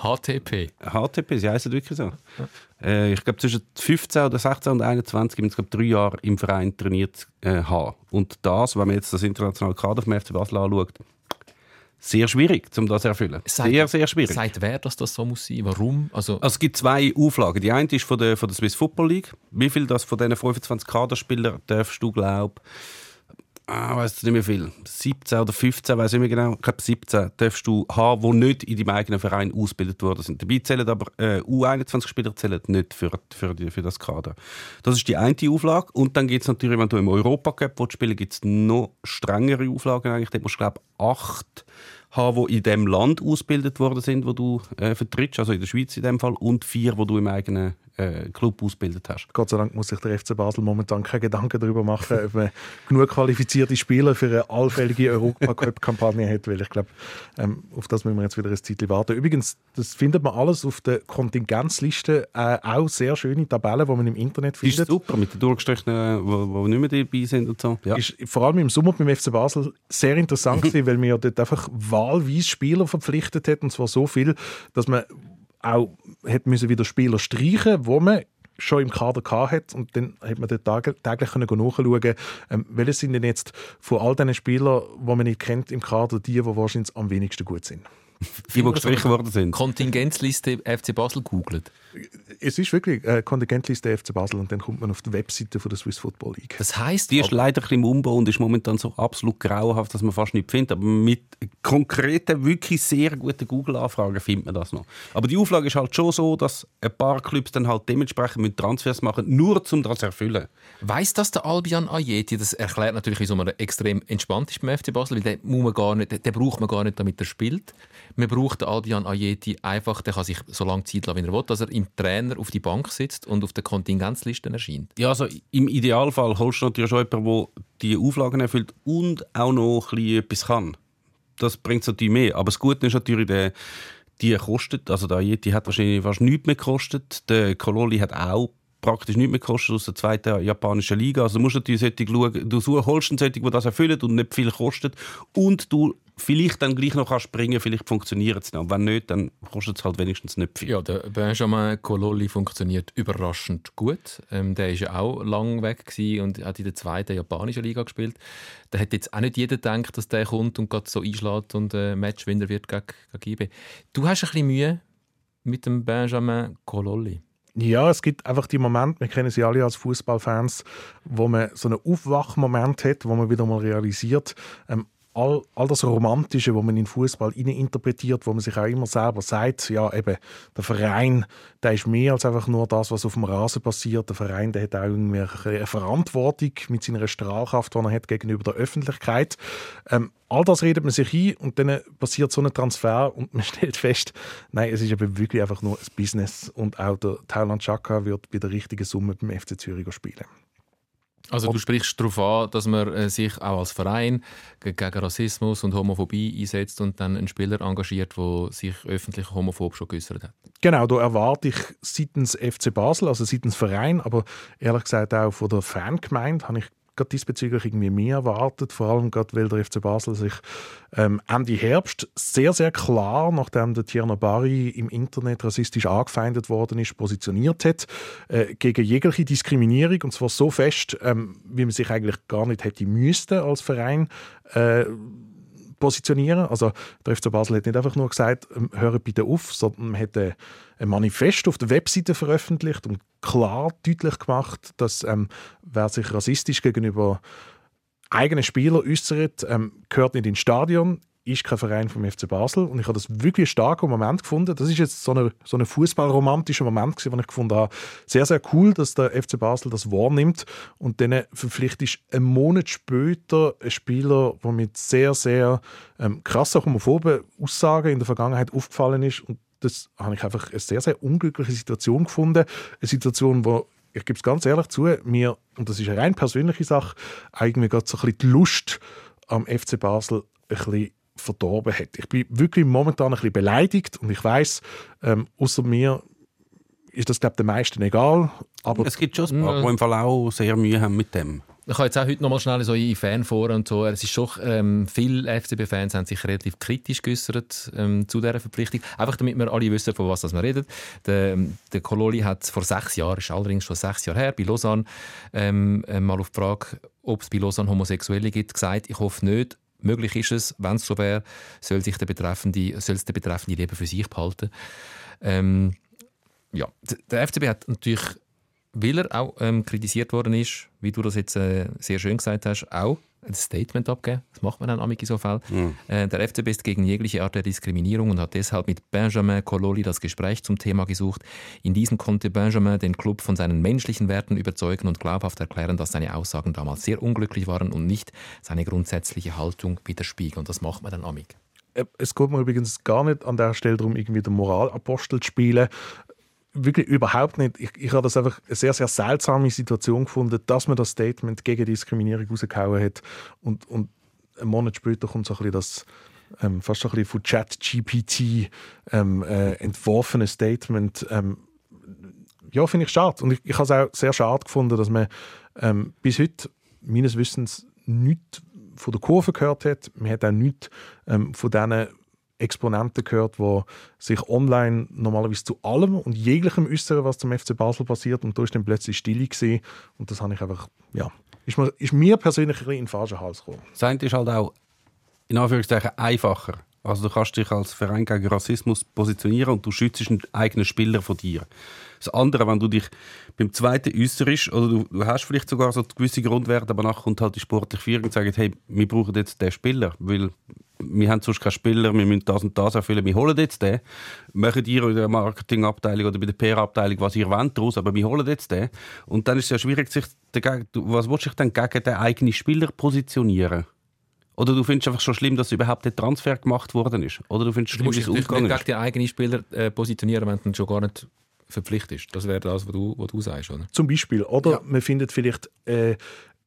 HTP.
HTP, sie heißen wirklich so. Äh, ich glaube, zwischen 15 oder 16 und 21 müssen sie glaub, drei Jahre im Verein trainiert äh, haben. Und das, wenn man jetzt das internationale Kader vom FC Basel anschaut, sehr schwierig, um das zu erfüllen.
Sagt-
Sehr, sehr schwierig.
Sagt wer, dass das so muss sein? Warum? Also,
Also es gibt zwei Auflagen. Die eine ist von der, von der Swiss Football League. Wie viel das von diesen 25 Kaderspielern darfst du, glaube ah, weiß nicht mehr viel, 17 oder 15, weiß ich nicht mehr genau, ich glaube 17, darfst du haben, die nicht in deinem eigenen Verein ausgebildet worden sind. Dabei zählen aber äh, U21-Spieler zählen nicht für, für, die, für das Kader. Das ist die eine Auflage. Und dann gibt es natürlich, wenn du im Europacup spielen gibt es noch strengere Auflagen. Eigentlich. Dort musst du, glaube ich, acht haben, die in dem Land ausgebildet worden sind, wo du äh, vertrittst, also in der Schweiz in dem Fall, und vier, die du im eigenen äh, Club ausgebildet hast.
Gott sei Dank muss sich der FC Basel momentan keine Gedanken darüber machen, ob man genug qualifizierte Spieler für eine allfällige Europacup-Kampagne hat, weil ich glaube, ähm, auf das müssen wir jetzt wieder ein Zeitchen warten. Übrigens, das findet man alles auf der Kontingenzliste, äh, auch sehr schöne Tabellen, die man im Internet
Ist
findet.
super, mit den durchgestrichenen, die nicht mehr dabei sind und so. Ja.
Ist vor allem im Sommer beim FC Basel sehr interessant gewesen, weil man ja dort einfach wahlweise Spieler verpflichtet hat, und zwar so viel, dass man auch hat müssen wieder Spieler streichen, wo man schon im Kader hat und dann hat man dort tag- täglich können nachschauen, ähm, welche sind denn jetzt von all diesen Spielern, die man nicht kennt im Kader, die, die wahrscheinlich am wenigsten gut sind.
die, die gestrichen worden sind.
Kontingenzliste FC Basel googelt.
Es ist wirklich äh, Kontingentliste FC Basel und dann kommt man auf die Webseite von der Swiss Football League.
Das heisst,
Die ist leider ein bisschen im Umbau und ist momentan so absolut grauenhaft, dass man fast nicht findet. Aber mit konkreten, wirklich sehr guten Google-Anfragen findet man das noch. Aber die Auflage ist halt schon so, dass ein paar Clubs dann halt dementsprechend mit Transfers machen, nur um das zu erfüllen.
Weiss das der Albion Ayeti? Das erklärt natürlich, wieso man extrem entspannt ist beim FC Basel, weil den, muss man gar nicht, den braucht man gar nicht, damit er spielt. Man braucht den Albion Ayeti einfach, der kann sich so lange Zeit lassen, wie er will, dass er im Trainer auf die Bank sitzt und auf der Kontingenzliste erscheint.
Ja, also im Idealfall holst du natürlich schon jemanden, der die Auflagen erfüllt und auch noch ein etwas kann. Das bringt es natürlich mehr. Aber das Gute ist natürlich, der, die kostet, also der Ayeti hat wahrscheinlich fast nichts mehr gekostet. Der Kololi hat auch praktisch nichts mehr gekostet aus der zweiten japanischen Liga. Also du musst natürlich solche schauen, du holst einen solchen, der das erfüllt und nicht viel kostet und du vielleicht dann gleich noch kannst springen, vielleicht funktioniert es noch. Und wenn nicht, dann kostet es halt wenigstens nicht viel.
Ja, der Benjamin Cololi funktioniert überraschend gut. Ähm, der ist ja auch lang weg und hat in der zweiten japanischen Liga gespielt. Da hat jetzt auch nicht jeder gedacht, dass der kommt und gerade so einschlägt und äh, Matchwinner wird gegen, gegen IB. Du hast ein bisschen Mühe mit dem Benjamin Cololi.
Ja, es gibt einfach die Momente, wir kennen sie alle als Fußballfans, wo man so einen Aufwachmoment hat, wo man wieder mal realisiert, ähm, all, all das Romantische, wo man in Fußball interpretiert, wo man sich auch immer selber sagt, ja eben, der Verein, der ist mehr als einfach nur das, was auf dem Rasen passiert. Der Verein, der hat auch irgendwie eine Verantwortung mit seiner Strahlkraft, die er hat gegenüber der Öffentlichkeit. Ähm, all das redet man sich ein und dann passiert so ein Transfer und man stellt fest, nein, es ist eben wirklich einfach nur ein Business und auch der Thailand Chaka wird bei der richtigen Summe beim FC Zürich spielen.
Also du sprichst darauf an, dass man äh, sich auch als Verein ge- gegen Rassismus und Homophobie einsetzt und dann einen Spieler engagiert, der sich öffentlich homophob schon geäußert hat.
Genau, da erwarte ich seitens FC Basel, also seitens Verein, aber ehrlich gesagt auch von der Fangemeinde, habe ich gerade diesbezüglich irgendwie mehr erwartet, vor allem gerade, weil der FC Basel sich ähm, Ende Herbst sehr, sehr klar, nachdem der Tierno Bari im Internet rassistisch angefeindet worden ist, positioniert hat, äh, gegen jegliche Diskriminierung, und zwar so fest, ähm, wie man sich eigentlich gar nicht hätte müssten als Verein. Äh, positionieren. Also der FC Basel hat nicht einfach nur gesagt, ähm, hört bitte auf, sondern man hat äh, ein Manifest auf der Webseite veröffentlicht und klar deutlich gemacht, dass ähm, wer sich rassistisch gegenüber eigenen Spielern äußert, ähm, gehört nicht ins Stadion, ist kein Verein vom FC Basel. Und ich habe das wirklich starken Moment gefunden. Das ist jetzt so ein so eine fußballromantischer Moment, den ich gefunden habe. Sehr, sehr cool, dass der FC Basel das wahrnimmt und dann verpflichtet ist einen Monat später ein Spieler, der mit sehr, sehr ähm, krassen homophoben Aussagen in der Vergangenheit aufgefallen ist. Und das habe ich einfach eine sehr, sehr unglückliche Situation gefunden. Eine Situation, wo ich gebe es ganz ehrlich zu, mir, und das ist eine rein persönliche Sache, eigentlich gerade so ein bisschen die Lust am FC Basel ein bisschen verdorben hat. Ich bin wirklich momentan ein bisschen beleidigt und ich weiß, ähm, außer mir ist das, glaube ich, den meisten egal. Aber
Es gibt schon ein paar,
Ja.
die im Fall auch sehr Mühe haben mit dem.
Ich habe jetzt auch heute noch mal schnell so in Fanforen und so. Es ist schon, ähm, viele FCB-Fans haben sich relativ kritisch geäußert ähm, zu dieser Verpflichtung. Einfach damit wir alle wissen, von was das wir reden. Der, der Kololi hat vor sechs Jahren, ist allerdings schon sechs Jahre her, bei Lausanne, ähm, äh, mal auf die Frage, ob es bei Lausanne Homosexuelle gibt, gesagt, ich hoffe nicht. Möglich ist es, wenn es so wäre, soll sich der Betreffende, soll es der Betreffende lieber für sich behalten. Ähm, ja, der FCB hat natürlich weil er auch ähm, kritisiert worden ist, wie du das jetzt äh, sehr schön gesagt hast, auch ein Statement abgeben. Das macht man dann amig in so Fall. Äh, der FCB ist gegen jegliche Art der Diskriminierung und hat deshalb mit Benjamin Cololi das Gespräch zum Thema gesucht. In diesem konnte Benjamin den Club von seinen menschlichen Werten überzeugen und glaubhaft erklären, dass seine Aussagen damals sehr unglücklich waren und nicht seine grundsätzliche Haltung widerspiegeln. Und das macht man dann amig.
Äh, Es geht mir übrigens gar nicht an der Stelle darum, irgendwie den Moralapostel zu spielen. Wirklich überhaupt nicht. Ich, ich habe das einfach eine sehr, sehr seltsame Situation gefunden, dass man das Statement gegen Diskriminierung rausgehauen hat. Und, und einen Monat später kommt so ein bisschen das ähm, fast ein bisschen von ChatGPT ähm, äh, entworfene Statement. Ähm, ja, finde ich schade. Und ich, ich habe es auch sehr schade gefunden, dass man ähm, bis heute meines Wissens nichts von der Kurve gehört hat. Man hat auch nichts ähm, von diesen Exponenten gehört, die sich online normalerweise zu allem und jeglichem äußern, was zum FC Basel passiert. Und da ist dann plötzlich Stille gesehen. Und das habe ich einfach, ja, ist mir, ist mir persönlich ein bisschen in den falschen Hals gekommen.
Das eine ist halt auch in Anführungszeichen einfacher. Also du kannst dich als Verein gegen Rassismus positionieren und du schützt einen eigenen Spieler von dir. Das andere, wenn du dich beim zweiten äußerst oder du, du hast vielleicht sogar so gewisse Grundwerte, aber nachher kommt halt die sportliche Führung und sagt, hey, wir brauchen jetzt den Spieler, weil wir haben sonst keinen Spieler, wir müssen das und das erfüllen, wir holen jetzt den. Machen ihr in der Marketingabteilung oder bei der PR-Abteilung, was ihr wollt daraus, aber wir holen jetzt den. Und dann ist es ja schwierig, sich dagegen, du- was willst du dich dann gegen den eigenen Spieler positionieren? Oder du findest einfach schon schlimm, dass überhaupt der Transfer gemacht worden ist? Oder du findest
Du
schlimm,
musst dich
es
natürlich
ausgegangen
nicht
ist?
gegen den eigenen Spieler äh, positionieren, wenn du schon gar nicht verpflichtet ist. Das wäre das, was du, was du sagst, oder?
Zum Beispiel. Oder man findet vielleicht äh,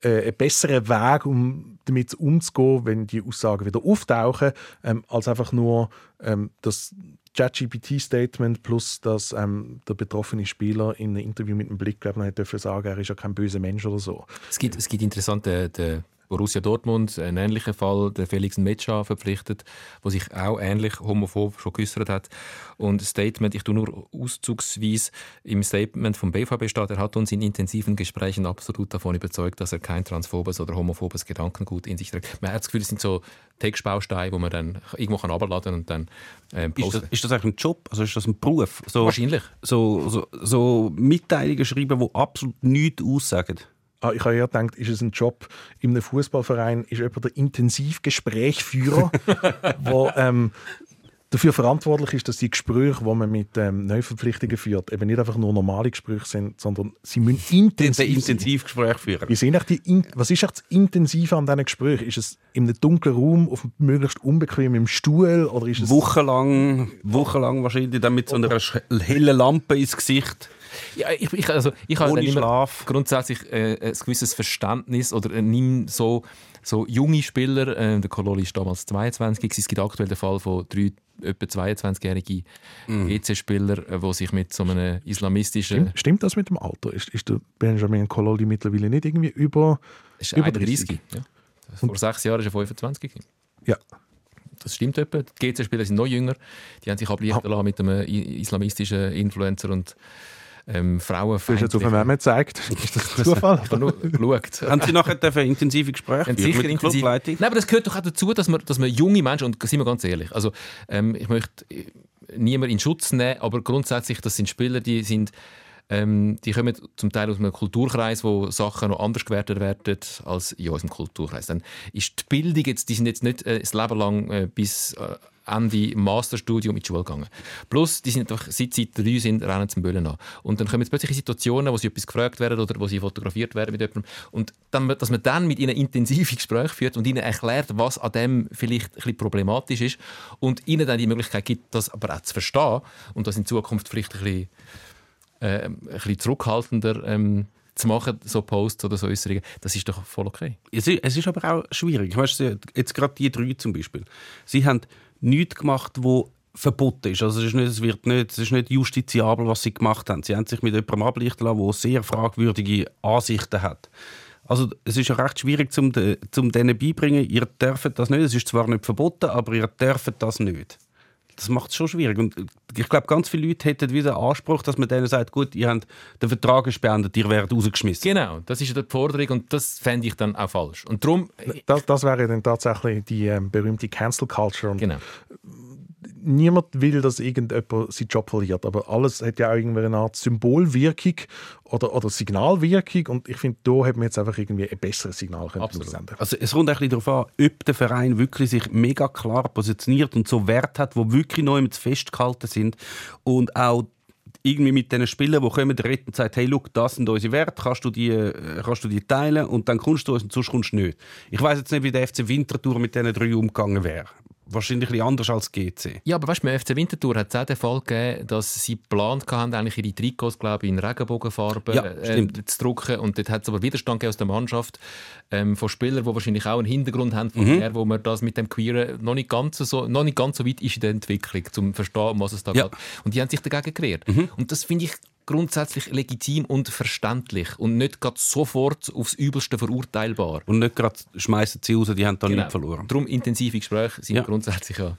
äh, einen besseren Weg, um damit umzugehen, wenn die Aussagen wieder auftauchen, ähm, als einfach nur ähm, das ChatGPT-Statement plus, dass ähm, der betroffene Spieler in einem Interview mit dem Blick glaub, ich, dürfen sagen, er ist ja kein böser Mensch oder so.
Es gibt, es gibt interessante, der Borussia Dortmund, ein ähnlicher Fall, der Felix Metscha verpflichtet, der sich auch ähnlich homophob schon geäußert hat. Und Statement, ich tue nur auszugsweise im Statement vom BVB steht, er hat uns in intensiven Gesprächen absolut davon überzeugt, dass er kein transphobes oder homophobes Gedankengut in sich trägt. Man hat das Gefühl, es sind so Textbausteine, wo man dann irgendwo kann runterladen und dann äh,
Ist
posten.
das, ist das eigentlich ein Job? Also ist das ein Beruf? So,
Wahrscheinlich.
So, so, so Mitteilungen schreiben, die absolut nichts aussagen.
Ah, ich habe eher gedacht, ist es ein Job in einem Fußballverein, ist jemand der Intensivgesprächführer, der ähm, dafür verantwortlich ist, dass die Gespräche, die man mit ähm, Neuverpflichtungen führt, eben nicht einfach nur normale Gespräche sind, sondern sie müssen intensiv sein.
Intensivgespräch führen.
Wie sind die in was ist echt das Intensive an diesen Gesprächen? Ist es in einem dunklen Raum, auf möglichst unbequemem Stuhl oder ist es
Wochenlang, wochenlang wahrscheinlich, dann mit so einer sch- hellen Lampe ins Gesicht.
Ja, ich, ich, also, ich habe
Ohne Schlaf.
grundsätzlich äh, ein gewisses Verständnis oder äh, nimm so, so junge Spieler, äh, der Kololi ist damals 22, gewesen. es gibt aktuell den Fall von drei etwa 22-jährigen
Mhm.
EC-Spieler, äh, die sich mit so einem islamistischen...
Stimmt, stimmt das mit dem Alter? Ist, ist der Benjamin Cololi mittlerweile nicht irgendwie über
ist
Über
31. Ja. Vor sechs Jahren ist er 25. gewesen.
ja
Das stimmt etwa. Die GC-Spieler sind noch jünger. Die haben sich ablichten lassen mit einem islamistischen Influencer und ähm, Frauen.
Du hast jetzt auf dem Meme gezeigt. Ist das Zufall?
Ich habe nur geschaut.
Haben Sie nachher intensive Gespräche mit der
intensiv. Nein,
Clubleitung?
aber das gehört doch auch dazu, dass man, dass man junge Menschen, und sind wir ganz ehrlich, also ähm, ich möchte äh, niemand in Schutz nehmen, aber grundsätzlich, das sind Spieler, die sind ähm, die kommen zum Teil aus einem Kulturkreis, wo Sachen noch anders gewertet werden als in unserem Kulturkreis. Dann ist die Bildung jetzt, die sind jetzt nicht äh, das Leben lang äh, bis äh, Ende Masterstudium in die Schule gegangen. Plus, die sind einfach, seit sie drei sind, rennen zum Böllen an. Und dann kommen jetzt plötzlich Situationen, wo sie etwas gefragt werden oder wo sie fotografiert werden mit jemandem. Und dann, dass man dann mit ihnen intensive Gespräche führt und ihnen erklärt, was an dem vielleicht ein bisschen problematisch ist und ihnen dann die Möglichkeit gibt, das aber auch zu verstehen und das in Zukunft vielleicht ein bisschen, äh, ein bisschen zurückhaltender ähm, zu machen, so Posts oder so Äußerungen, das ist doch voll okay.
Es ist, es ist aber auch schwierig. Weißt du, jetzt gerade die drei zum Beispiel. Sie haben nichts gemacht, wo verboten ist. Also es ist nicht, es wird nicht, es ist nicht justiziabel, was sie gemacht haben. Sie haben sich mit jemandem ablichten lassen, der sehr fragwürdige Ansichten hat. Also es ist ja recht schwierig, zum, zum denen beibringen, ihr dürft das nicht. Es ist zwar nicht verboten, aber ihr dürft das nicht. Das macht es schon schwierig. Und ich glaube, ganz viele Leute hätten wieder Anspruch, dass man denen sagt, gut, ihr habt den Vertrag beendet, ihr werdet rausgeschmissen.
Genau, das ist ja die Forderung und das fände ich dann auch falsch. Und darum...
Das, das wäre dann tatsächlich die ähm, berühmte Cancel Culture. Und
genau
niemand will, dass irgendjemand seinen Job verliert. Aber alles hat ja auch irgendwie eine Art Symbolwirkung oder, oder Signalwirkung. Und ich finde, da hat man jetzt einfach irgendwie ein besseres Signal
aussenden Also es kommt ein bisschen darauf an, ob der Verein wirklich sich mega klar positioniert und so Wert hat, wo wirklich noch mit festgehalten sind und auch irgendwie mit den Spielern, die kommen, reden und sagen, hey, look, das sind unsere Werte, kannst du die, äh, kannst du die teilen und dann kommst du uns und sonst kommst du nicht. Ich weiß jetzt nicht, wie der FC Winterthur mit diesen drei umgegangen wäre wahrscheinlich ein anders als GC.
Ja, aber weißt du, beim FC Winterthur hat es auch den Fall gegeben, dass sie geplant haben, eigentlich ihre Trikots glaube ich, in Regenbogenfarben
ja,
äh, zu drucken. Und dort hat es aber Widerstand aus der Mannschaft ähm, von Spielern, die wahrscheinlich auch einen Hintergrund haben, von mhm. her, wo man das mit dem Queeren noch nicht ganz so, noch nicht ganz so weit ist in der Entwicklung, um zu verstehen, um was es da ja. geht. Und die haben sich dagegen gewehrt. Mhm. Und das finde ich grundsätzlich legitim und verständlich und nicht gerade sofort aufs Übelste verurteilbar.
Und nicht gerade schmeißen sie raus, die haben da genau. nicht verloren.
Darum intensive Gespräche sind ja. grundsätzlich ja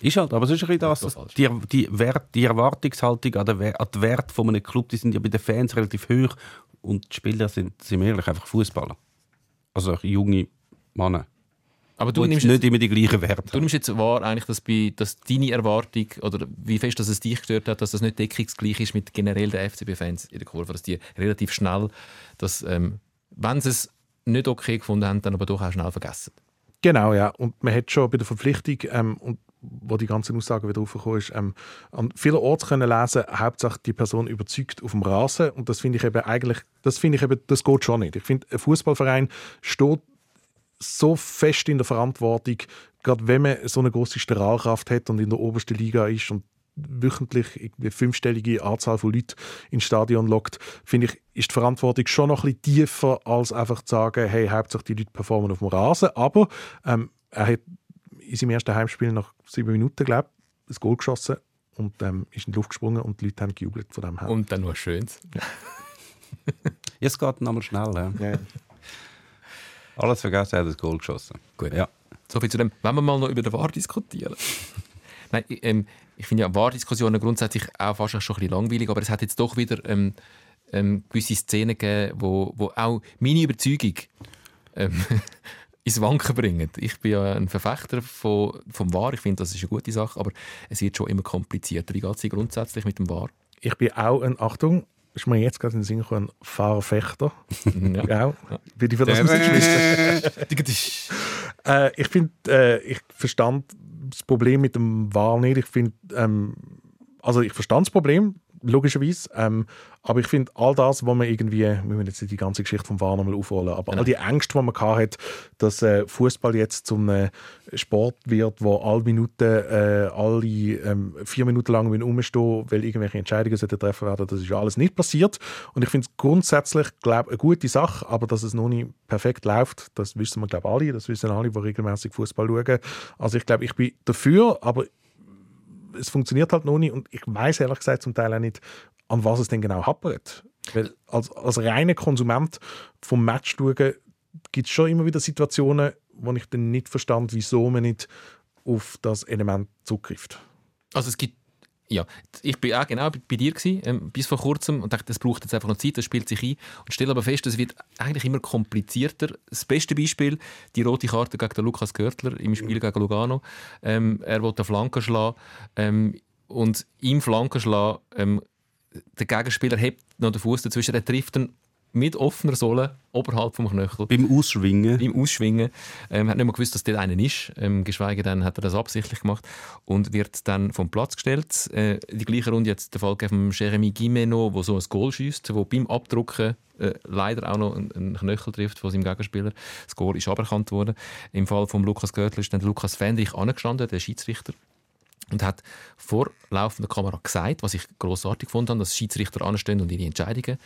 ist halt, aber es ist ein bisschen das, die, die, Wert, die Erwartungshaltung an den, an den Wert von einem Club, die sind ja bei den Fans relativ hoch und die Spieler sind, sind ehrlich, einfach Fußballer. Also junge Männer.
Aber du nimmst
nicht immer die gleichen Werte.
Du nimmst jetzt wahr, eigentlich, dass, bei, dass deine Erwartung oder wie fest dass es dich gestört hat, dass das nicht deckungsgleich ist mit generell den FCB-Fans in der Kurve, dass die relativ schnell, dass, ähm, wenn sie es nicht okay gefunden haben, dann aber doch auch schnell vergessen.
Genau, ja. Und man hat schon bei der Verpflichtung ähm, und wo die ganzen Aussagen wieder aufgekommen ist, ähm, an vielen Orten können lesen, Hauptsache die Person überzeugt auf dem Rasen und das finde ich eben eigentlich, das finde ich eben, das geht schon nicht. Ich finde, ein Fußballverein steht so fest in der Verantwortung, gerade wenn man so eine große Strahlkraft hat und in der obersten Liga ist und wöchentlich eine fünfstellige Anzahl von Leuten ins Stadion lockt, finde ich, ist die Verantwortung schon noch ein bisschen tiefer, als einfach zu sagen, hey, hauptsächlich die Leute performen auf dem Rasen. Aber ähm, er hat in seinem ersten Heimspiel nach sieben Minuten, glaube ich, ein Goal geschossen und ähm, ist in die Luft gesprungen und die Leute haben gejubelt von dem her.
Und dann noch Schönes.
Ja. Jetzt geht es nochmal schnell. Ja. ja. Alles vergessen, er hat das Goal geschossen.
Gut. Ja. So viel zu dem. Wenn wir mal noch über den VAR diskutieren. Nein, ähm, ich finde ja VAR-Diskussionen grundsätzlich auch fast schon ein bisschen langweilig, aber es hat jetzt doch wieder ähm, ähm, gewisse Szenen gegeben, wo, wo auch meine Überzeugung ähm, ins Wanken bringen. Ich bin ja ein Verfechter von, vom VAR, ich finde, das ist eine gute Sache, aber es wird schon immer komplizierter. Wie geht es grundsätzlich mit dem VAR?
Ich bin auch ein, Achtung, ist mir jetzt gerade in den Sinn gekommen, Fahrerfechter. Ja. ja. Bin ich für das rausgeschmissen? äh, ich finde, äh, ich verstand das Problem mit dem Wahl nicht. Ich finde, ähm, also ich verstand das Problem, logischerweise. Ähm, aber ich finde, all das, was man irgendwie, wir müssen jetzt die ganze Geschichte vom War nochmal aufholen, aber genau. all die Ängste, die man hat, dass äh, Fußball jetzt zum äh, Sport wird, wo alle Minuten, äh, alle ähm, vier Minuten lang umstehen, weil irgendwelche Entscheidungen treffen werden, das ist ja alles nicht passiert. Und ich finde es grundsätzlich, glaube eine gute Sache, aber dass es noch nicht perfekt läuft, das wissen wir, glaube alle, das wissen alle, die regelmäßig Fußball schauen. Also ich glaube, ich bin dafür, aber es funktioniert halt noch nicht und ich weiß ehrlich gesagt zum Teil auch nicht, an was es denn genau hapert. Weil als, als reiner Konsument vom Match schauen, gibt es schon immer wieder Situationen, wo ich dann nicht verstand, wieso man nicht auf das Element zugreift.
Also es gibt ja, ich bin auch genau bei dir gewesen, ähm, bis vor kurzem und dachte, das braucht jetzt einfach noch Zeit, das spielt sich ein und stelle aber fest, es wird eigentlich immer komplizierter. Das beste Beispiel, die rote Karte gegen den Lukas Görtler im Spiel gegen Lugano. Ähm, er wollte eine Flanke schlagen ähm, und im Flankenschlag ähm, der Gegenspieler hebt noch den Fuß dazwischen, er trifft ihn mit offener Sohle oberhalb vom Knöchel.
Beim Ausschwingen?
Beim Ausschwingen. Ähm, hat nicht mehr gewusst, dass dort einer ist. Ähm, geschweige denn hat er das absichtlich gemacht und wird dann vom Platz gestellt. Äh, die gleiche Runde jetzt der Fall von Jeremy Gimeno, der so ein Goal schießt, wo beim Abdrucken äh, leider auch noch einen Knöchel trifft von seinem Gegenspieler. Das Goal ist aberkannt worden. Im Fall von Lukas Görtl ist dann Lukas Fendrich angestanden, der Schiedsrichter und hat vor laufender Kamera gesagt, was ich großartig fand, dass Schiedsrichter anstehen und ihre Entscheidungen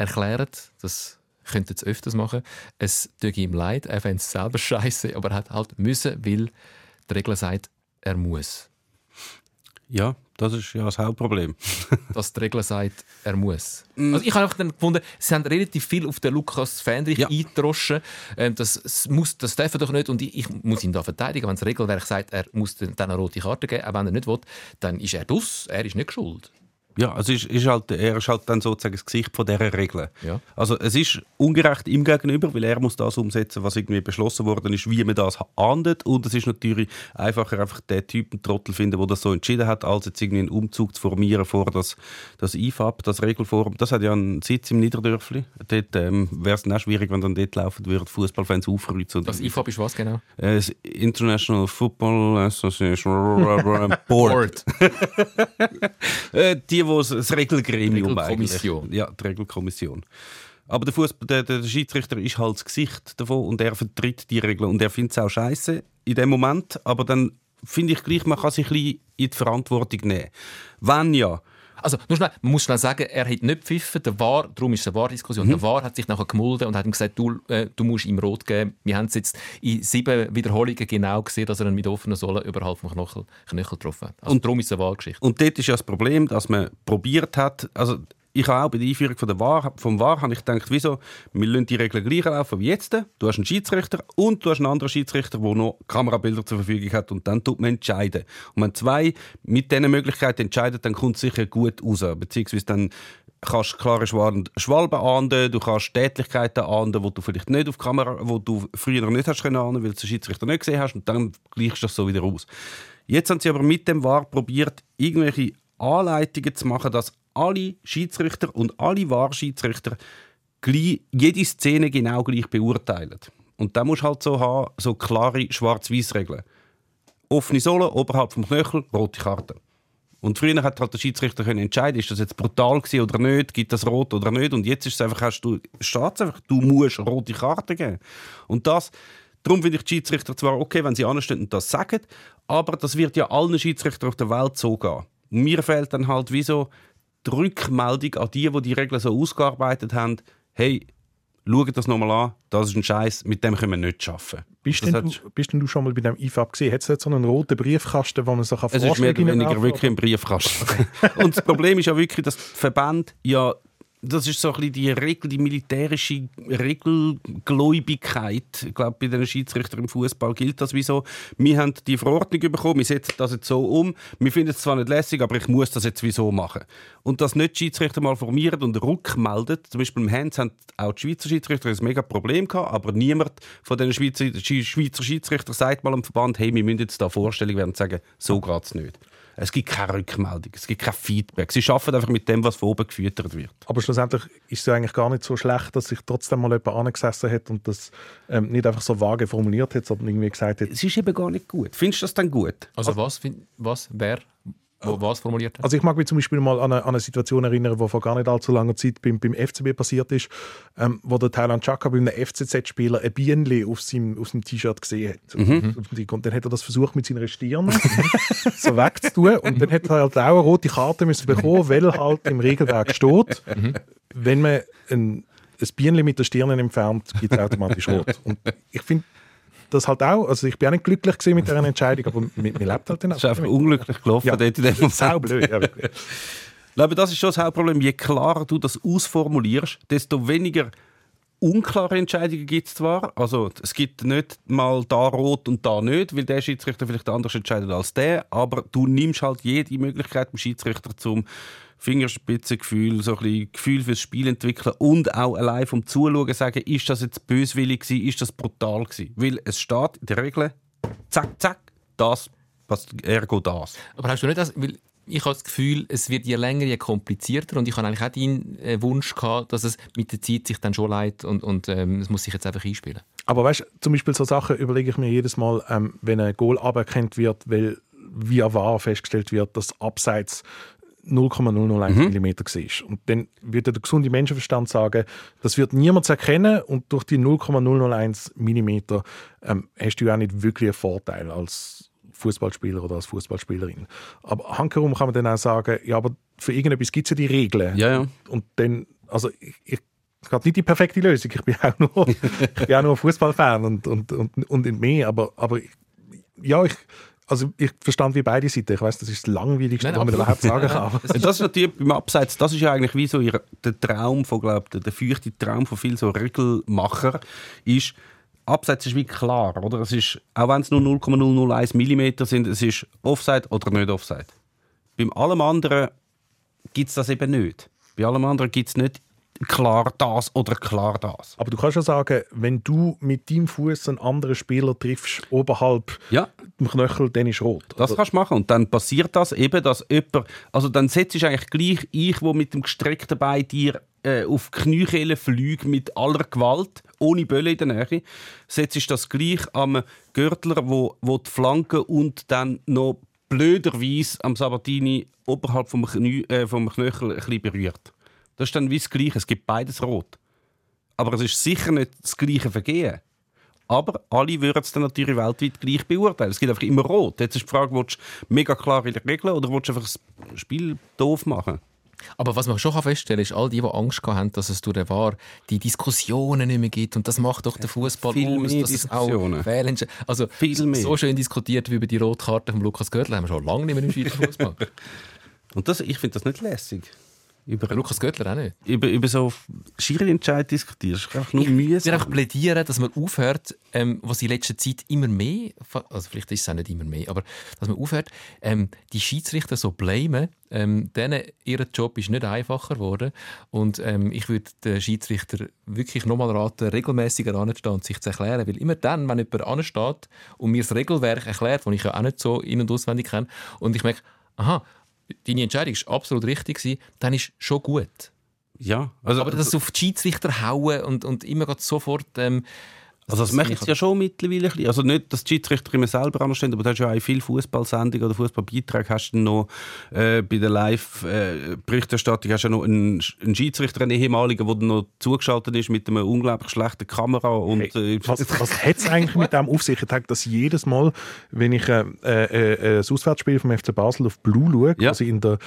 erklären. Das könnte jetzt öfters machen. Es tut ihm leid, er fände es selber scheiße, aber er hat halt müssen, weil die Regel sagt, er muss.
Ja, das ist ja das Hauptproblem.
dass die Regel sagt, er muss. Also ich habe einfach dann gefunden, sie haben relativ viel auf den Lukas Fendrich
Ja.
eingedroschen. Ähm, das, es muss, das darf er doch nicht. Und ich, ich muss ihn da verteidigen. Wenn das Regelwerk sagt, er muss dann eine rote Karte geben, auch wenn er nicht will, dann ist er dus. Er ist nicht schuld.
Ja, also ist, ist halt, er ist halt dann sozusagen das Gesicht von dieser Regel.
Ja.
Also es ist ungerecht ihm gegenüber, weil er muss das umsetzen, was irgendwie beschlossen worden ist, wie man das ahndet. Und es ist natürlich einfacher, einfach den Typen Trottel finden, der das so entschieden hat, als jetzt irgendwie einen Umzug zu formieren vor das, das IFAB, das Regelforum. Das hat ja einen Sitz im Niederdörfli. Dort ähm, wäre es auch schwierig, wenn dann dort laufen würden Fußballfans aufkreuzen.
Das IFAB ist was genau?
Äh, das International Football Association Board. Äh, die, die das Regelgremium
Regelkommission.
Ja, die Regelkommission. Aber der, Fußball, der, der Schiedsrichter ist halt das Gesicht davon und er vertritt die Regeln und er findet es auch scheiße in dem Moment. Aber dann finde ich gleich, man kann sich ein bisschen in die Verantwortung nehmen. Wenn ja,
Also, nur schnell, man muss schnell sagen, er hat nicht pfiffen, der War, darum ist es eine War-Diskussion. Der War hat sich nachher gemulden und hat ihm gesagt, du, äh, du musst ihm rot geben. Wir haben es jetzt in sieben Wiederholungen genau gesehen, dass er ihn mit offenen Sohlen überhalb vom Knöchel, Knöchel getroffen hat. Also,
Und-
darum ist es eine Wahrgeschichte.
Und dort ist ja das Problem, dass man probiert hat, also ich habe auch bei der Einführung von der War, vom VAR habe ich gedacht, wieso, wir lassen die Regeln gleich laufen wie jetzt. Du hast einen Schiedsrichter und du hast einen anderen Schiedsrichter, der noch Kamerabilder zur Verfügung hat und dann tut man entscheiden. Und wenn zwei mit diesen Möglichkeiten entscheiden, dann kommt es sicher gut raus. Beziehungsweise dann kannst du klare Schwalben ahnden, du kannst Tätlichkeiten ahnden, die du vielleicht nicht auf Kamera, wo du früher nicht hast können ahnden, weil du den Schiedsrichter nicht gesehen hast und dann gleichst du das so wieder aus. Jetzt haben sie aber mit dem VAR probiert, irgendwelche Anleitungen zu machen, dass alle Schiedsrichter und alle VAR-Schiedsrichter gleich- jede Szene genau gleich beurteilen. Und da musst du halt so haben, so klare Schwarz-Weiß-Regeln. Offene Sohle, oberhalb vom Knöchel, rote Karte. Und früher hat halt der Schiedsrichter können entscheiden, ist das jetzt brutal gewesen oder nicht, gibt das rot oder nicht. Und jetzt ist es einfach, hast du, steht's einfach, du musst rote Karte geben. Und das, darum finde ich die Schiedsrichter zwar okay, wenn sie anstehen und das sagen, aber das wird ja allen Schiedsrichtern auf der Welt so gehen. Mir fehlt dann halt wie so die Rückmeldung an die, die die Regeln so ausgearbeitet haben, hey, schaut das nochmal an, das ist ein Scheiß, mit dem können wir nicht arbeiten.
Bist
Das
denn, du, bist denn du schon mal bei dem IFAB gesehen? Hat es dort so einen roten Briefkasten, wo man sich
Es ist mehr oder weniger wirklich ein Briefkasten. Und das Problem ist ja wirklich, dass die Verbände ja das ist so ein die Regel, die militärische Regelgläubigkeit. Ich glaube, bei den Schiedsrichtern im Fußball gilt das wie so. Wir haben die Verordnung bekommen, wir setzen das jetzt so um. Wir finden es zwar nicht lässig, aber ich muss das jetzt wieso machen. Und dass nicht die Schiedsrichter mal formieren und rückmelden. Zum Beispiel im Hands haben auch die Schweizer Schiedsrichter ein mega Problem gehabt, aber niemand von den Schweizer, Schweizer Schiedsrichtern sagt mal am Verband, hey, wir müssen jetzt da Vorstellung werden und sagen, so geht es nicht. Es gibt keine Rückmeldung, es gibt kein Feedback. Sie arbeiten einfach mit dem, was von oben gefüttert wird.
Aber schlussendlich ist es ja eigentlich gar nicht so schlecht, dass sich trotzdem mal jemand angesessen hat und das ähm, nicht einfach so vage formuliert hat, sondern irgendwie gesagt hat,
Es ist eben gar nicht gut. Findest du das dann gut?
Also, was, fin- was, wer, wo, was formuliert hat?
Also ich mag mich zum Beispiel mal an eine, an eine Situation erinnern, die vor gar nicht allzu langer Zeit beim, beim FCB passiert ist, ähm, wo der Thailand Chaka bei einem FCZ-Spieler ein Bienenli auf seinem, auf seinem T-Shirt gesehen hat. Und dann hat er das versucht mit seiner Stirn so wegzutun und dann hat er halt auch eine rote Karte müssen bekommen, weil halt im Regelwerk steht, wenn man ein, ein Bienenli mit der Stirn entfernt, gibt es automatisch rot. Und ich finde das halt auch, also ich bin auch nicht glücklich gewesen mit dieser Entscheidung, aber man, man lebt halt dann
Es ist einfach unglücklich gelaufen
Ja.
dort in dem Moment.
Sau blöd, ja, wirklich.
Ich glaube, das ist schon das Hauptproblem. Je klarer du das ausformulierst, desto weniger unklare Entscheidungen gibt es zwar. Also es gibt nicht mal da rot und da nicht, weil der Schiedsrichter vielleicht anders entscheidet als der, aber du nimmst halt jede Möglichkeit dem Schiedsrichter zum Fingerspitzengefühl, so ein bisschen Gefühl fürs Spiel entwickeln und auch allein vom Zuschauen sagen, ist das jetzt böswillig gewesen, ist das brutal gewesen? Weil es steht in der Regel, zack, zack, das, was, ergo das.
Aber hast du nicht das, weil ich habe das Gefühl, es wird je länger, je komplizierter und ich habe eigentlich auch den äh, Wunsch gehabt, dass es mit der Zeit sich dann schon leidet und, und ähm, es muss sich jetzt einfach einspielen.
Aber weißt, zum Beispiel so Sachen überlege ich mir jedes Mal, ähm, wenn ein Goal aberkannt wird, weil via VAR festgestellt wird, dass abseits 0,001
Mhm.
mm war. Und dann würde der gesunde Menschenverstand sagen, das wird niemand erkennen und durch die 0,001 mm ähm, hast du ja auch nicht wirklich einen Vorteil als Fußballspieler oder als Fußballspielerin. Aber handherum kann man dann auch sagen, ja, aber für irgendetwas gibt es ja die Regeln.
Ja, ja.
Und dann, also ich, ich habe nicht die perfekte Lösung. Ich bin auch nur, ich bin auch nur Fußballfan und, und, und, und mehr. Aber, aber ja, ich, also ich verstand wie beide Seiten. Ich weiß, das ist das Langweiligste,
Nein,
was man überhaupt sagen kann. aber-
Das ist natürlich beim Abseits, das ist ja eigentlich wie so ihr, der Traum von, glaub, der, der feuchte Traum von vielen so Regelmacher ist, Abseits ist wie klar, oder? Es ist, auch wenn es nur 0,001 mm sind, es ist Offside oder nicht Offside. Beim allem anderen gibt es das eben nicht. Bei allem anderen gibt es nicht klar das oder klar das.
Aber du kannst ja sagen, wenn du mit deinem Fuß einen anderen Spieler triffst, oberhalb
Ja,
dem Knöchel, dann ist rot.
Das
Oder-
kannst du machen. Und dann passiert das eben, dass jemand, also dann setzt du eigentlich gleich ich, wo mit dem gestreckten Bein dir äh, auf die Kniekehle fliege mit aller Gewalt, ohne Bölle in der Nähe, setzt du das gleich am Gürtler, wo, wo die Flanke und dann noch blöderweise am Sabatini oberhalb vom, Knie, äh, vom Knöchel ein bisschen berührt. Das ist dann wie das Gleiche. Es gibt beides rot. Aber es ist sicher nicht das gleiche Vergehen. Aber alle würden es dann natürlich weltweit gleich beurteilen. Es gibt einfach immer rot. Jetzt ist die Frage, willst du mega klar in der Regel oder willst du einfach das Spiel doof machen?
Aber was man schon feststellen kann, ist, all die, die Angst haben, dass es durch den War die Diskussionen nicht mehr gibt. Und das macht doch der Fußball
viel
aus,
mehr
dass es auch. Fehlentsch- Also
Viel mehr.
so schön diskutiert wie über die rote Karte von Lukas Göttler haben wir schon lange nicht mehr im Schweizer Fußball.
Und das, ich finde das nicht lässig. Über,
Der Lukas Göttler auch nicht.
über, über so Schiri-Entscheid diskutierst. Einfach nur
Ich würde
mühsam.
einfach plädieren, dass man aufhört, ähm, was in letzter Zeit immer mehr, also vielleicht ist es auch nicht immer mehr, aber dass man aufhört, ähm, die Schiedsrichter so blamen. Ähm, denen, ihr Job ist nicht einfacher geworden und ähm, ich würde den Schiedsrichter wirklich nochmal raten, regelmäßiger anzustehen und sich zu erklären, weil immer dann, wenn jemand ansteht und mir das Regelwerk erklärt, das ich ja auch nicht so in- und auswendig kenne, und ich merke, aha, deine Entscheidung war absolut richtig, gewesen, dann ist schon gut.
Ja, also,
Aber das auf die Schiedsrichter hauen und, und immer sofort. Ähm,
Also das machen sie ja schon mittlerweile ein bisschen. Also nicht, dass die Schiedsrichter immer selber anstehen, aber du hast ja auch in vielen Fußballsendungen oder Fußballbeiträgen hast du noch äh, bei der Live-Berichterstattung hast du ja noch einen, einen Schiedsrichter, einen ehemaligen, der noch zugeschaltet ist mit einer unglaublich schlechten Kamera und
Hey,
äh,
was was hat es eigentlich mit dem auf sich? Ich denke, dass jedes Mal, wenn ich äh, äh, äh, das Auswärtsspiel vom FC Basel auf Blue schaue,
Ja.
also in der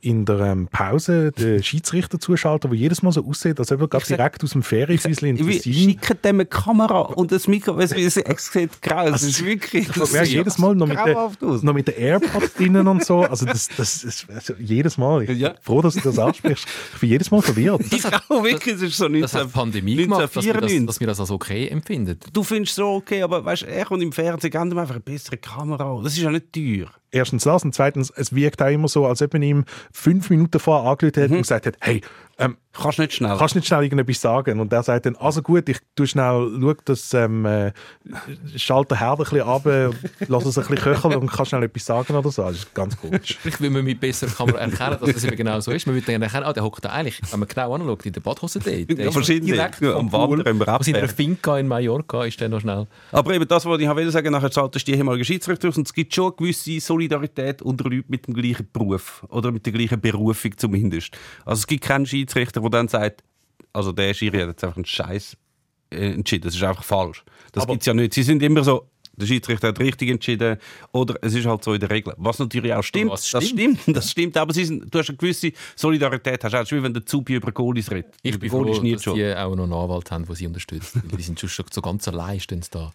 in der ähm, Pause den Schiedsrichter zuschalten, der jedes Mal so aussieht, als ob er gerade direkt aus dem Ferienhäuschen in
wir
Tessin...
schicken dem eine Kamera und das Mikro, es, es, es sieht grau, es ist wirklich...
Das wäre jedes Mal noch mit, der,
aus.
noch mit den AirPods drinnen und so. Also das, das ist also jedes Mal. Ich bin
Ja.
froh, dass du das ansprichst. Ich bin jedes Mal verwirrt.
Ich auch wirklich, es ist so 19,
das hat die Pandemie gemacht, dass wir, das,
1994.
dass wir das als okay empfinden.
Du findest so okay, aber weißt, er kommt im Fernsehen, geben ihm einfach eine bessere Kamera. Das ist ja nicht teuer.
Erstens das und zweitens, es wirkt auch immer so, als ob man ihm fünf Minuten vorher angerufen hat und gesagt hat, hey, ähm,
Kannst nicht schnell.
kannst nicht schnell irgendetwas sagen? Und er sagt dann, also gut, ich tu schnell, schau, dass ähm, äh, schalte den Herd ein bisschen ab, äh, lass es ein bisschen köcheln und kann schnell etwas sagen oder so. Das ist ganz komisch.
Vielleicht will man mit besserer Kamera erkennen, dass das eben genau so ist. Man würde dann erkennen, ah, der hockt da eigentlich, wenn man genau anschaut, in der Badhose dort. Der
Ja,
ist
wahrscheinlich.
direkt
Ja, am Wandern im
Pool, Aus seiner
Rebberg.
Finca in Mallorca ist der noch schnell.
Aber eben das, was ich will sagen, nachher zahltest du die ehemalige Schiedsrichter aus und es gibt schon eine gewisse Solidarität unter Leuten mit dem gleichen Beruf oder mit der gleichen Berufung zumindest. Also es gibt keinen Schiedsrichter, der dann sagt, also der Schiri hat jetzt einfach einen Scheiß äh, entschieden, das ist einfach falsch. Das gibt es ja nicht. Sie sind immer so, der Schiedsrichter hat richtig entschieden oder es ist halt so in der Regel. Was natürlich auch stimmt, das
stimmt.
das stimmt, aber sie sind, du hast eine gewisse Solidarität, hast auch wie wenn der Zubi über Goalies redet.
Ich
Über
bin froh, dass
schon.
die auch noch einen Anwalt haben, der sie unterstützt. Die sind schon so ganz allein stehen da.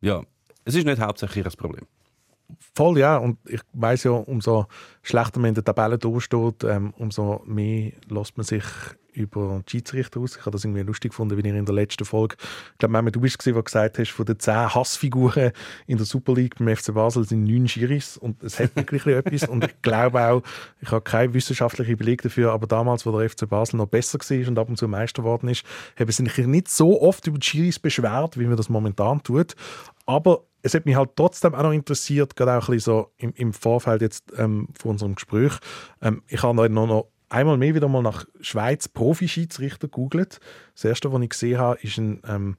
Ja, es ist nicht hauptsächlich ihr Problem.
Voll, ja. Und ich weiß ja, umso schlechter man in der Tabelle durchsteht, ähm, umso mehr lässt man sich über die Schiedsrichter aus. Ich habe das irgendwie lustig gefunden, wie ihr in der letzten Folge, ich glaube, Mehmet, du bist gewesen, der gesagt hast, von den zehn Hassfiguren in der Super League beim FC Basel sind neun Schiris und es hat wirklich etwas. Und ich glaube auch, ich habe keinen wissenschaftlichen Beleg dafür, aber damals, wo der FC Basel noch besser war und ab und zu Meister geworden ist, haben sie sich nicht so oft über die Schiris beschwert, wie man das momentan tut. Aber es hat mich halt trotzdem auch noch interessiert, gerade auch ein bisschen so im, im Vorfeld jetzt ähm, von unserem Gespräch. Ähm, ich habe noch, noch einmal mehr wieder mal nach Schweiz Profi-Schiedsrichter gegoogelt. Das erste, was ich gesehen habe, ist ein ähm,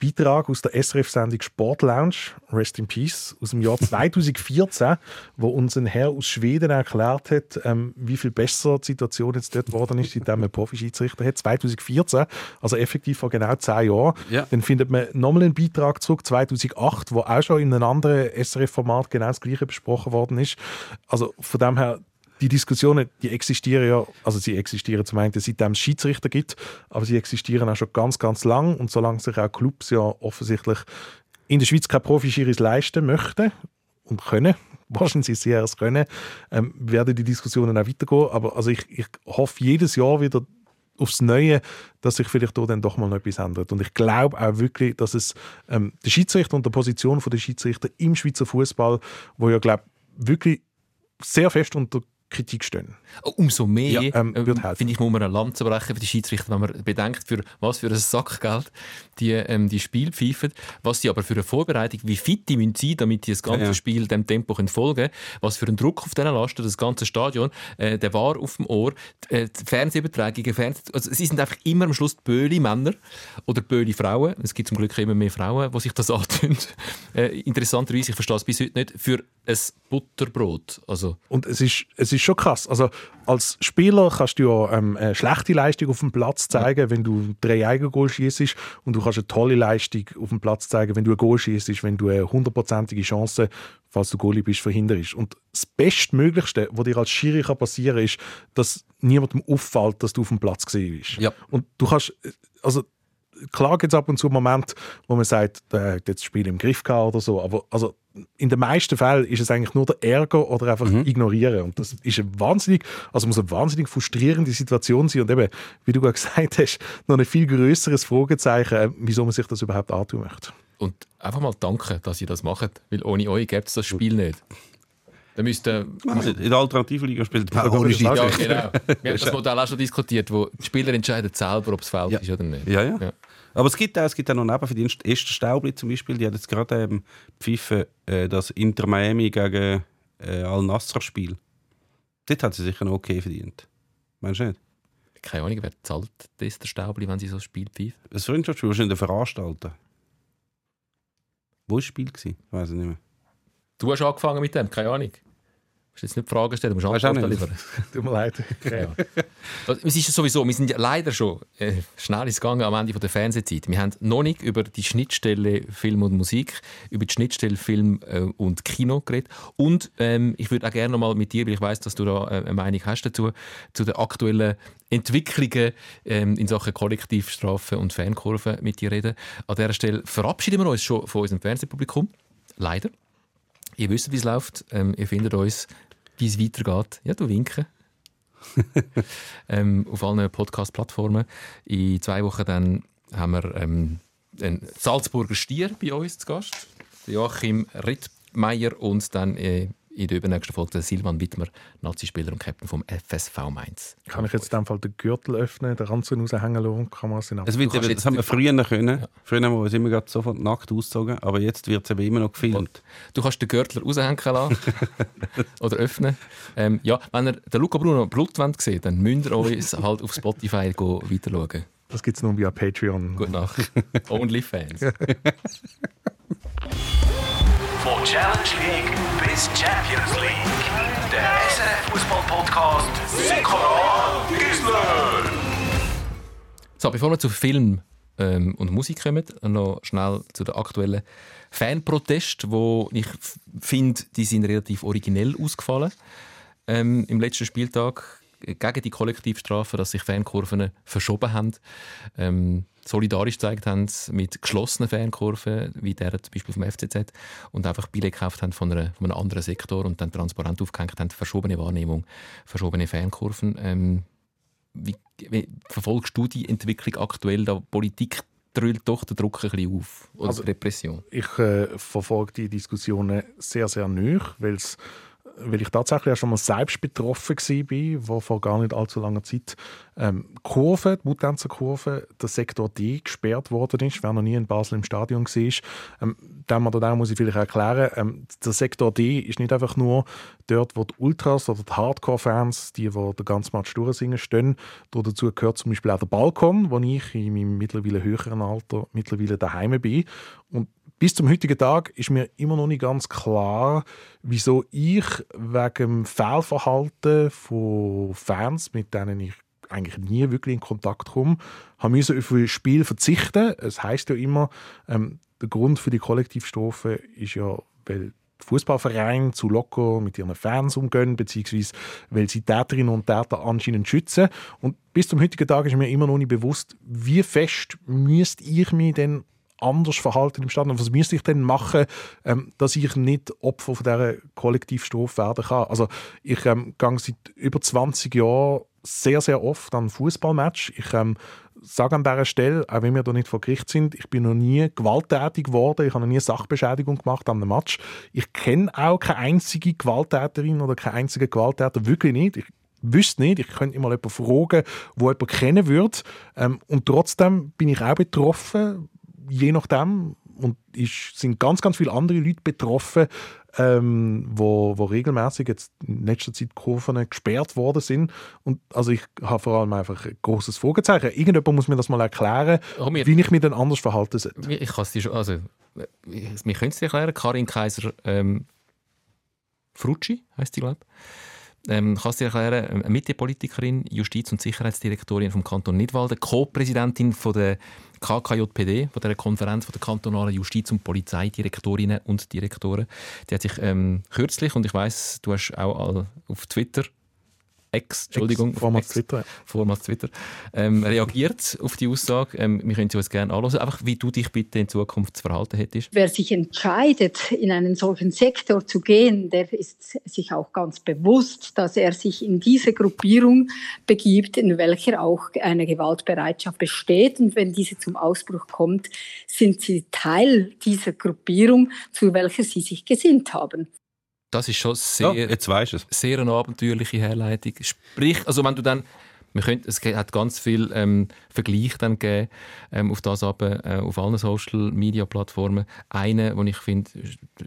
Beitrag aus der SRF-Sendung Sport Lounge, Rest in Peace, aus dem Jahr 2014, wo uns ein Herr aus Schweden erklärt hat, ähm, wie viel besser die Situation jetzt dort geworden ist, seitdem man Profi-Schiedsrichter hat. 2014, also effektiv vor genau zehn Jahren.
Ja.
Dann findet man nochmal einen Beitrag zurück, 2008, wo auch schon in einem anderen SRF-Format genau das Gleiche besprochen worden ist. Also von dem her, die Diskussionen, die existieren ja, also sie existieren zum einen, seitdem es Schiedsrichter gibt, aber sie existieren auch schon ganz, ganz lang und solange sich auch Clubs ja offensichtlich in der Schweiz keine Profischiris leisten möchten und können, wahrscheinlich sehr es können, ähm, werden die Diskussionen auch weitergehen. Aber also ich, ich hoffe jedes Jahr wieder aufs Neue, dass sich vielleicht da dann doch mal noch etwas ändert. Und ich glaube auch wirklich, dass es ähm, der Schiedsrichter und der Position der Schiedsrichter im Schweizer Fußball, wo ja glaube wirklich sehr fest unter Kritik stehen.
Oh, Umso mehr
Ja, ähm,
ähm, finde ich, muss man eine Lanze brechen für die Schiedsrichter, wenn man bedenkt, für was für ein Sackgeld die, ähm, die Spiel pfeifen, was sie aber für eine Vorbereitung, wie fit die müssen sein, damit die das ganze
Ja.
Spiel dem Tempo können folgen was für einen Druck auf diesen Lasten, das ganze Stadion, äh, der war auf dem Ohr, die, äh, die Fernsehübertragungen, Fernseh also sie sind einfach immer am Schluss böhle Männer oder böhle Frauen, es gibt zum Glück immer mehr Frauen, die sich das antun. Äh, interessanterweise, ich verstehe es bis heute nicht, für ein Butterbrot, also
Und es ist, es ist schon krass. Also als Spieler kannst du ja ähm, eine schlechte Leistung auf dem Platz zeigen, wenn du drei Eigengoal schießt und du kannst eine tolle Leistung auf dem Platz zeigen, wenn du ein Goal schießt, wenn du eine hundertprozentige Chance, falls du Goalie bist, verhinderst. Und das Bestmöglichste, was dir als Schiri passieren kann, ist, dass niemandem auffällt, dass du auf dem Platz gesehen bist.
Ja.
Und du kannst, also klar gibt es ab und zu Momente, wo man sagt, der hat jetzt das Spiel im Griff gehabt oder so, aber also in den meisten Fällen ist es eigentlich nur der Ärger oder einfach ignorieren. Und das ist eine wahnsinnig, also muss eine wahnsinnig frustrierende Situation sein und eben, wie du gerade gesagt hast, noch ein viel größeres Fragezeichen, äh, wieso man sich das überhaupt antun möchte.
Und einfach mal danken, dass ihr das macht, weil ohne euch gäbe es das Spiel nicht. Dann müsste
Also in der Alternativliga spielt
Ja,
ohne Schiedsrichter.
ja, genau. Wir haben das Modell auch schon diskutiert, wo die Spieler entscheiden selber, ob es Foul
Ja.
ist oder nicht.
Ja, ja.
Ja.
Aber es gibt auch, es gibt auch noch Nebenverdienst. Esther Staubli zum Beispiel, die hat jetzt gerade ähm, pfiffen, äh, das Inter Miami gegen äh, Al-Nassr-Spiel. Dort hat sie sich ein Okay verdient. Meinst du nicht?
Keine Ahnung, wer zahlt der Staubli, wenn sie so ein Spiel pfeift?
Das Freundschaftsspiel wahrscheinlich der Veranstalter. Wo war das Spiel? Ich weiß es nicht mehr.
Du hast angefangen mit dem, keine Ahnung. Du musst jetzt nicht Fragen stellen, du musst Antworten liefern.
Tut mir leid.
Ja. Also, Es ist ja sowieso, wir sind ja leider schon äh, schnell ins Gange am Ende von der Fernsehzeit. Wir haben noch nicht über die Schnittstelle Film und Musik, über die Schnittstelle Film äh, und Kino geredet. Und ähm, ich würde auch gerne noch mal mit dir, weil ich weiß, dass du da äh, eine Meinung hast dazu, zu den aktuellen Entwicklungen ähm, in Sachen Kollektivstrafen und Fankurven mit dir reden. An dieser Stelle verabschieden wir uns schon von unserem Fernsehpublikum. Leider. Ihr wisst, wie es läuft. Ähm, ihr findet uns, wie es weitergeht. Ja, du winken ähm, auf allen Podcast-Plattformen. In zwei Wochen dann haben wir ähm, einen Salzburger Stier bei uns zu Gast, Joachim Rittmeier und dann äh, in der übernächsten Folge der Silvan Wittmer, Nazi-Spieler und Captain vom FSV Mainz.
Kann ich jetzt in dem Fall den Gürtel öffnen, den Ranzen raushängen lassen, kann man es in
wird
jetzt-
das haben wir früher können. Früher haben wir uns immer gerade sofort nackt ausgezogen, aber jetzt wird es eben immer noch gefilmt.
Du kannst den Gürtel raushängen lassen oder öffnen. Ähm, ja, wenn ihr den Luca Bruno Blut wollt sehen dann müsst ihr uns halt auf Spotify go weiter schauen.
Das gibt es nur via Patreon.
Gute Nacht. Onlyfans.
Von Challenge League bis Champions League. Der SRF Fußball Podcast Sikora Gisler.
So, bevor wir zu Film ähm, und Musik kommen, noch schnell zu den aktuellen Fanprotesten, wo ich finde, die sind relativ originell ausgefallen ähm, im letzten Spieltag gegen die Kollektivstrafe, dass sich Fankurven verschoben haben, ähm, solidarisch gezeigt haben mit geschlossenen Fankurven, wie der zum Beispiel vom FCZ, und einfach Billett gekauft haben von, einer, von einem anderen Sektor und dann transparent aufgehängt haben, verschobene Wahrnehmung, verschobene Fankurven. Ähm, wie, wie verfolgst du die Entwicklung aktuell? Da Politik drüllt doch den Druck ein bisschen auf. Oder
Also-
Repression.
Ich äh, verfolge die Diskussionen sehr, sehr neu, weil's, weil ich tatsächlich auch schon mal selbst betroffen war, wo vor gar nicht allzu langer Zeit ähm, die Kurve, die Mutanzer Kurve, der Sektor D gesperrt worden ist. Wer noch nie in Basel im Stadion war, ähm, dem oder dem muss ich vielleicht erklären, ähm, der Sektor D ist nicht einfach nur dort, wo die Ultras oder die Hardcore-Fans, die, die den ganzen Match durchsingen, stehen. Da dazu gehört zum Beispiel auch der Balkon, wo ich in meinem mittlerweile höheren Alter mittlerweile daheim bin. Und bis zum heutigen Tag ist mir immer noch nicht ganz klar, wieso ich wegen Fehlverhalten von Fans, mit denen ich eigentlich nie wirklich in Kontakt komme, habe müssen auf ein Spiel verzichten. Es heißt ja immer, ähm, der Grund für die Kollektivstrafe ist ja, weil Fußballvereine zu locker mit ihren Fans umgehen, beziehungsweise weil sie Täterinnen und Täter anscheinend schützen. Und bis zum heutigen Tag ist mir immer noch nicht bewusst, wie fest müsste ich mich denn anders verhalten im Stadion? Was müsste ich denn machen, ähm, dass ich nicht Opfer von dieser Kollektivstrafe werden kann? Also ich ähm, gehe seit über 20 Jahren sehr, sehr oft an Fußballmatch. Ich ähm, sage an dieser Stelle, auch wenn wir da nicht vor Gericht sind, ich bin noch nie gewalttätig geworden, ich habe noch nie Sachbeschädigung gemacht an einem Match. Ich kenne auch keine einzige Gewalttäterin oder keinen einzigen Gewalttäter, wirklich nicht. Ich wüsste nicht, ich könnte mal jemanden fragen, wo jemand kennen würde. Ähm, und trotzdem bin ich auch betroffen, je nachdem. Und es sind ganz, ganz viele andere Leute betroffen, ähm, wo, wo regelmäßig jetzt in letzter Zeit Kurven gesperrt worden sind. Und also ich habe vor allem einfach ein großes Fragezeichen. Irgendjemand muss mir das mal erklären,
Oh, mir-
wie ich mich dann anders verhalten sollte.
Ich kann es dir schon, also, wir können es dir erklären. Karin Kaiser ähm, Frucci heißt die, glaube ich. Ähm, kann es dir erklären, eine Mitte-Politikerin, Justiz- und Sicherheitsdirektorin vom Kanton Nidwalden, Co-Präsidentin der KKJPD, von der Konferenz von der kantonalen Justiz- und Polizeidirektorinnen und Direktoren. Die hat sich ähm, kürzlich, und ich weiß, du hast auch auf Twitter, Ex, Entschuldigung, auf
Vormals
Ex-
Twitter.
vormals Twitter, ähm, reagiert auf die Aussage. Ähm, wir können sie uns gerne anschauen, einfach wie du dich bitte in Zukunft zu verhalten hättest.
Wer sich entscheidet, in einen solchen Sektor zu gehen, der ist sich auch ganz bewusst, dass er sich in diese Gruppierung begibt, in welcher auch eine Gewaltbereitschaft besteht. Und wenn diese zum Ausbruch kommt, sind sie Teil dieser Gruppierung, zu welcher sie sich gesinnt haben.
Das ist schon
Ja,
sehr,
jetzt weisst du es.
sehr eine abenteuerliche Herleitung. Sprich, also wenn du dann, wir können, es hat ganz viel ähm, Vergleich dann gegeben, ähm, auf das aber äh, auf allen Social Media Plattformen. Eine, wo ich finde,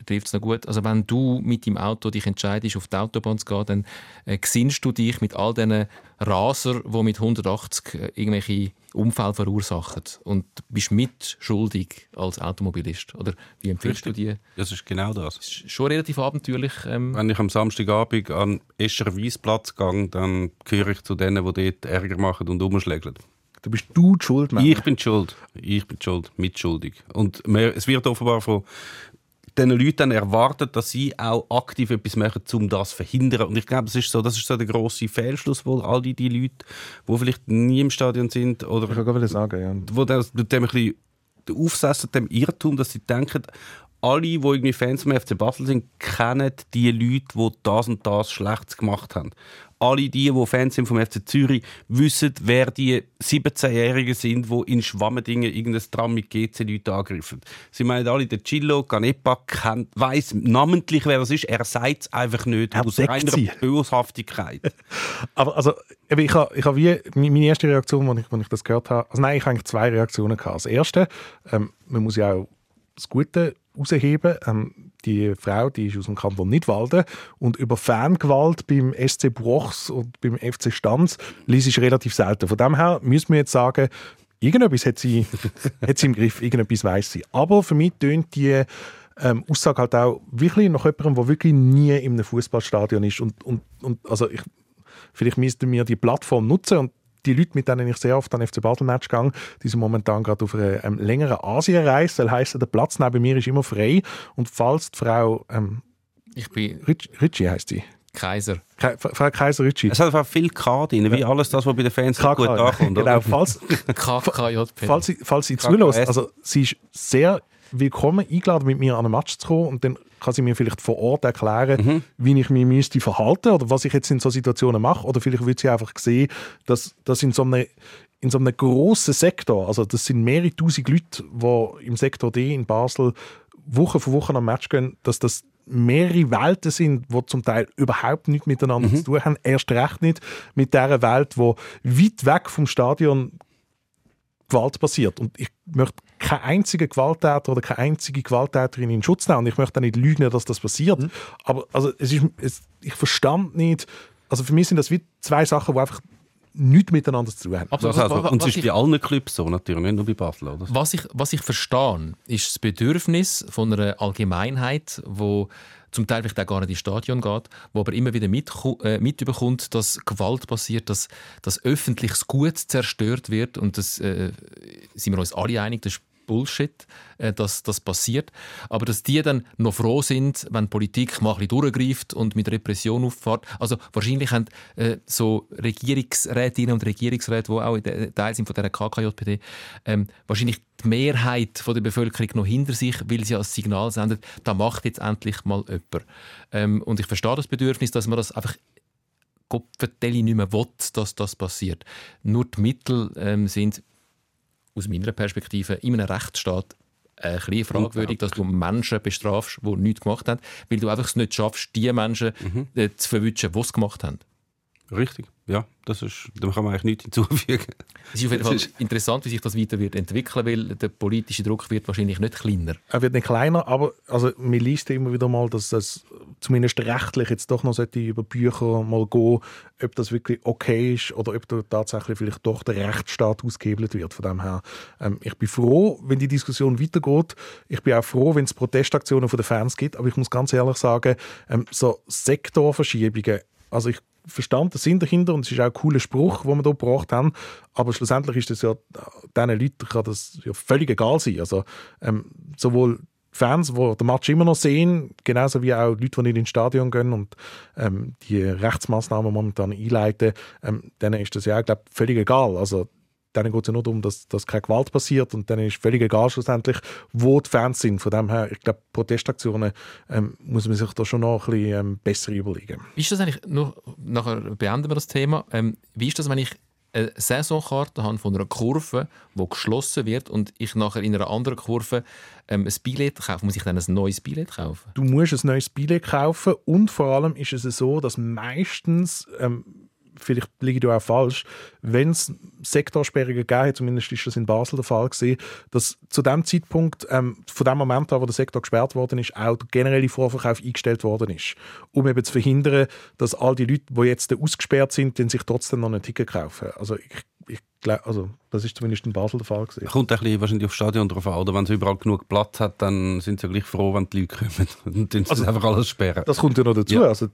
trifft es noch gut. Also wenn du mit dem Auto dich entscheidest, auf die Autobahn zu gehen, dann äh, gesinnst du dich mit all diesen Raser, die mit 180 äh, irgendwelche Unfälle verursachen und bist mitschuldig als Automobilist. Oder wie empfindest du die?
Das ist genau das.
Ist schon relativ abenteuerlich. Ähm,
Wenn ich am Samstagabend an Escher Wiesplatz gehe, dann gehöre ich zu denen, die dort Ärger machen und umschlägeln.
Du bist du die Schuld, Mann.
Ich bin die schuld. Ich bin die schuld, mitschuldig. Und mehr, es wird offenbar von diesen Leuten dann erwartet, dass sie auch aktiv etwas machen, um das zu verhindern. Und ich glaube, das ist so, das ist so der grosse Fehlschluss, wo all die, die Leute, die vielleicht nie im Stadion sind oder
Ich sagen, ja.
wo das mit dem ein bisschen aufsessen, dem Irrtum, dass sie denken, alle, die irgendwie Fans vom FC Basel sind, kennen die Leute, die das und das Schlechtes gemacht haben. Alle die, die Fans sind vom FC Zürich, wissen, wer die 17-Jährigen sind, die in Schwammendingen irgendein Tram mit GC-Leuten angreifen. Sie meinen alle, der Chillo Canepa kennt, weiss namentlich, wer das ist. Er sagt es einfach nicht,
Er
aus reiner
sie.
Boshaftigkeit.
Aber also, ich habe ich hab wie, meine erste Reaktion, als ich, als ich das gehört habe, also nein, ich habe eigentlich zwei Reaktionen gehabt. Das erste, ähm, man muss ja auch das Gute herausheben. Ähm, die Frau, die ist aus dem Kanton Nidwalden und über Fangewalt beim SC Bruchs und beim FC Stanz liest ich relativ selten. Von dem her müssen wir jetzt sagen, irgendetwas hat sie, hat sie im Griff, irgendetwas weiß sie. Aber für mich tönt die ähm, Aussage halt auch wirklich nach jemandem, der wirklich nie in einem Fußballstadion ist. Und, und, und also ich, vielleicht müssten wir die Plattform nutzen und die Leute, mit denen ich sehr oft an FC Basel Match gehe, die sind momentan gerade auf einer ähm, längeren Asienreise. Das heisst, der Platz neben mir ist immer frei. Und falls die Frau ähm,
ich bin
Ritchie, Ritchie heisst die,
Kaiser.
Frau Kaiser Ritchie,
Es hat einfach viel K drin, wie alles das, was bei den Fans gut ankommt.
genau, falls,
KKJP.
falls sie, falls sie zulässt, also sie ist sehr willkommen eingeladen, mit mir an einen Match zu kommen und dann kann sie mir vielleicht vor Ort erklären,
Mhm.
wie ich mich müsste verhalten oder was ich jetzt in so Situationen mache oder vielleicht wird sie einfach sehen, dass, dass in so einem in so einem grossen Sektor, also das sind mehrere tausend Leute, die im Sektor D in Basel Woche für Woche am Match gehen, dass das mehrere Welten sind, die zum Teil überhaupt nichts miteinander
Mhm.
zu tun haben. Erst recht nicht mit der Welt, wo weit weg vom Stadion Gewalt passiert. Und ich möchte keinen einzigen Gewalttäter oder keine einzige Gewalttäterin in Schutz nehmen. Und ich möchte auch nicht lügen, dass das passiert.
Mhm.
Aber also, es ist, es, ich verstand nicht, also für mich sind das wie zwei Sachen, die einfach nichts miteinander zu tun haben.
Aber
Das
was-
also,
was-
und es ist
ich-
bei allen Clubs so, natürlich, nicht nur bei Basel. Oder?
Was ich, was ich verstehe, ist das Bedürfnis von einer Allgemeinheit, wo zum Teil vielleicht auch gar nicht ins Stadion geht, wo aber immer wieder mit, äh, mitbekommt, dass Gewalt passiert, dass, dass öffentliches Gut zerstört wird und das äh, sind wir uns alle einig, das ist Bullshit, äh, dass das passiert. Aber dass die dann noch froh sind, wenn Politik mal durchgreift und mit Repression auffährt. Also wahrscheinlich haben äh, so Regierungsrätinnen und Regierungsräte, die auch Teil sind von der KKJPD, ähm, wahrscheinlich die Mehrheit von der Bevölkerung noch hinter sich, weil sie als Signal sendet, da macht jetzt endlich mal jemand. Ähm, und ich verstehe das Bedürfnis, dass man das einfach Kopfvertelle nicht mehr will, dass das passiert. Nur die Mittel ähm, sind aus meiner Perspektive in einem Rechtsstaat ein bisschen fragwürdig, dass du Menschen bestrafst, die nichts gemacht haben, weil du einfach es nicht schaffst, die Menschen mhm. Äh, zu verwünschen, die es gemacht haben.
Richtig, ja, das ist, da kann man eigentlich nichts hinzufügen.
Es ist auf jeden Fall interessant, wie sich das weiter wird entwickeln weil der politische Druck wird wahrscheinlich nicht kleiner.
Er wird nicht kleiner, aber also, man liest immer wieder mal, dass es zumindest rechtlich jetzt doch noch sollte über Bücher mal gehen, ob das wirklich okay ist oder ob da tatsächlich vielleicht doch der Rechtsstaat ausgehebelt wird. Von dem her, ähm, ich bin froh, wenn die Diskussion weitergeht. Ich bin auch froh, wenn es Protestaktionen von den Fans gibt, aber ich muss ganz ehrlich sagen, ähm, so Sektorverschiebungen, also ich verstanden Sinn dahinter und es ist auch ein cooler Spruch, den wir hier gebracht haben. Aber schlussendlich ist das ja, diesen Leuten kann das ja völlig egal sein. Also ähm, sowohl Fans, die den Match immer noch sehen, genauso wie auch Leute, die nicht ins Stadion gehen und ähm, die Rechtsmaßnahmen momentan einleiten, ähm, denen ist das ja auch, glaub, völlig egal. Also denen geht es ja nur darum, dass, dass keine Gewalt passiert und dann ist völlig egal schlussendlich, wo die Fans sind. Von dem her, ich glaube, Protestaktionen ähm, muss man sich da schon noch ein bisschen ähm, besser überlegen.
Wie ist das eigentlich, nur, nachher beenden wir das Thema, ähm, wie ist das, wenn ich eine Saisonkarte habe von einer Kurve, die geschlossen wird und ich nachher in einer anderen Kurve ähm, ein Billett kaufe, muss ich dann ein neues Billett kaufen?
Du musst ein neues Billett kaufen und vor allem ist es so, dass meistens ähm, vielleicht liege ich da auch falsch, wenn es Sektorsperrungen gegeben hat, zumindest ist das in Basel der Fall gewesen, dass zu dem Zeitpunkt, ähm, von dem Moment an, wo der Sektor gesperrt worden ist, auch der generelle Vorverkauf eingestellt worden ist, um eben zu verhindern, dass all die Leute, die jetzt ausgesperrt sind, dann sich trotzdem noch ein Ticket kaufen. Also ich ich glaube, also das ist zumindest in Basel der Fall gewesen.
Kommt ein bisschen wahrscheinlich aufs Stadion drauf an, oder wenn es überall genug Platz hat, dann sind sie ja gleich froh, wenn die Leute kommen und dann also, einfach alles sperren.
Das kommt ja noch dazu. Ja. Also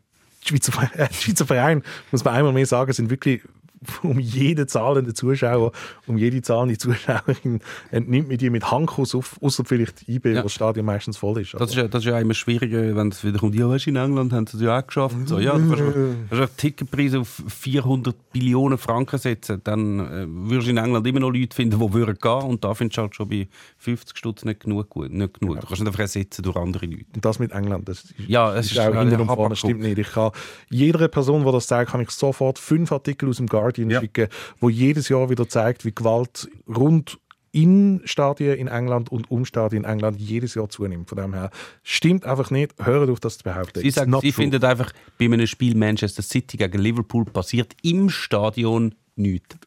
Schweizer, Schweizer Verein, muss man einmal mehr sagen, sind wirklich um jede zahlende Zuschauer, um jede zahlende Zuschauerin entnimmt man die mit Handkuss auf, außer vielleicht IB, ja. wo das Stadion meistens voll ist.
Das, ist ja, das ist ja immer schwieriger, wenn es wieder kommt, ja, weißt, in England haben sie es ja auch geschafft. So, ja, du kannst einen Ticketpreis auf 400 Billionen Franken setzen, dann äh, würdest du in England immer noch Leute finden, die würden gehen und da findest du halt schon bei 50 Stutz nicht genug gut. Nicht genug. Genau. Du kannst nicht einfach ersetzen durch andere Leute.
Und das mit England, das ist,
ja, es
ist, ist auch hinten und vorne, stimmt nicht. Ich kann, jeder Person, die das sagt, kann ich sofort fünf Artikel aus dem Guardian ja. schicken, wo jedes Jahr wieder zeigt, wie Gewalt rund in Stadien in England und um Stadien in England jedes Jahr zunimmt. Von dem her stimmt einfach nicht. Hört auf, das zu behaupten.
Sie, sagen, Sie finden einfach, bei einem Spiel Manchester City gegen Liverpool passiert im Stadion nichts.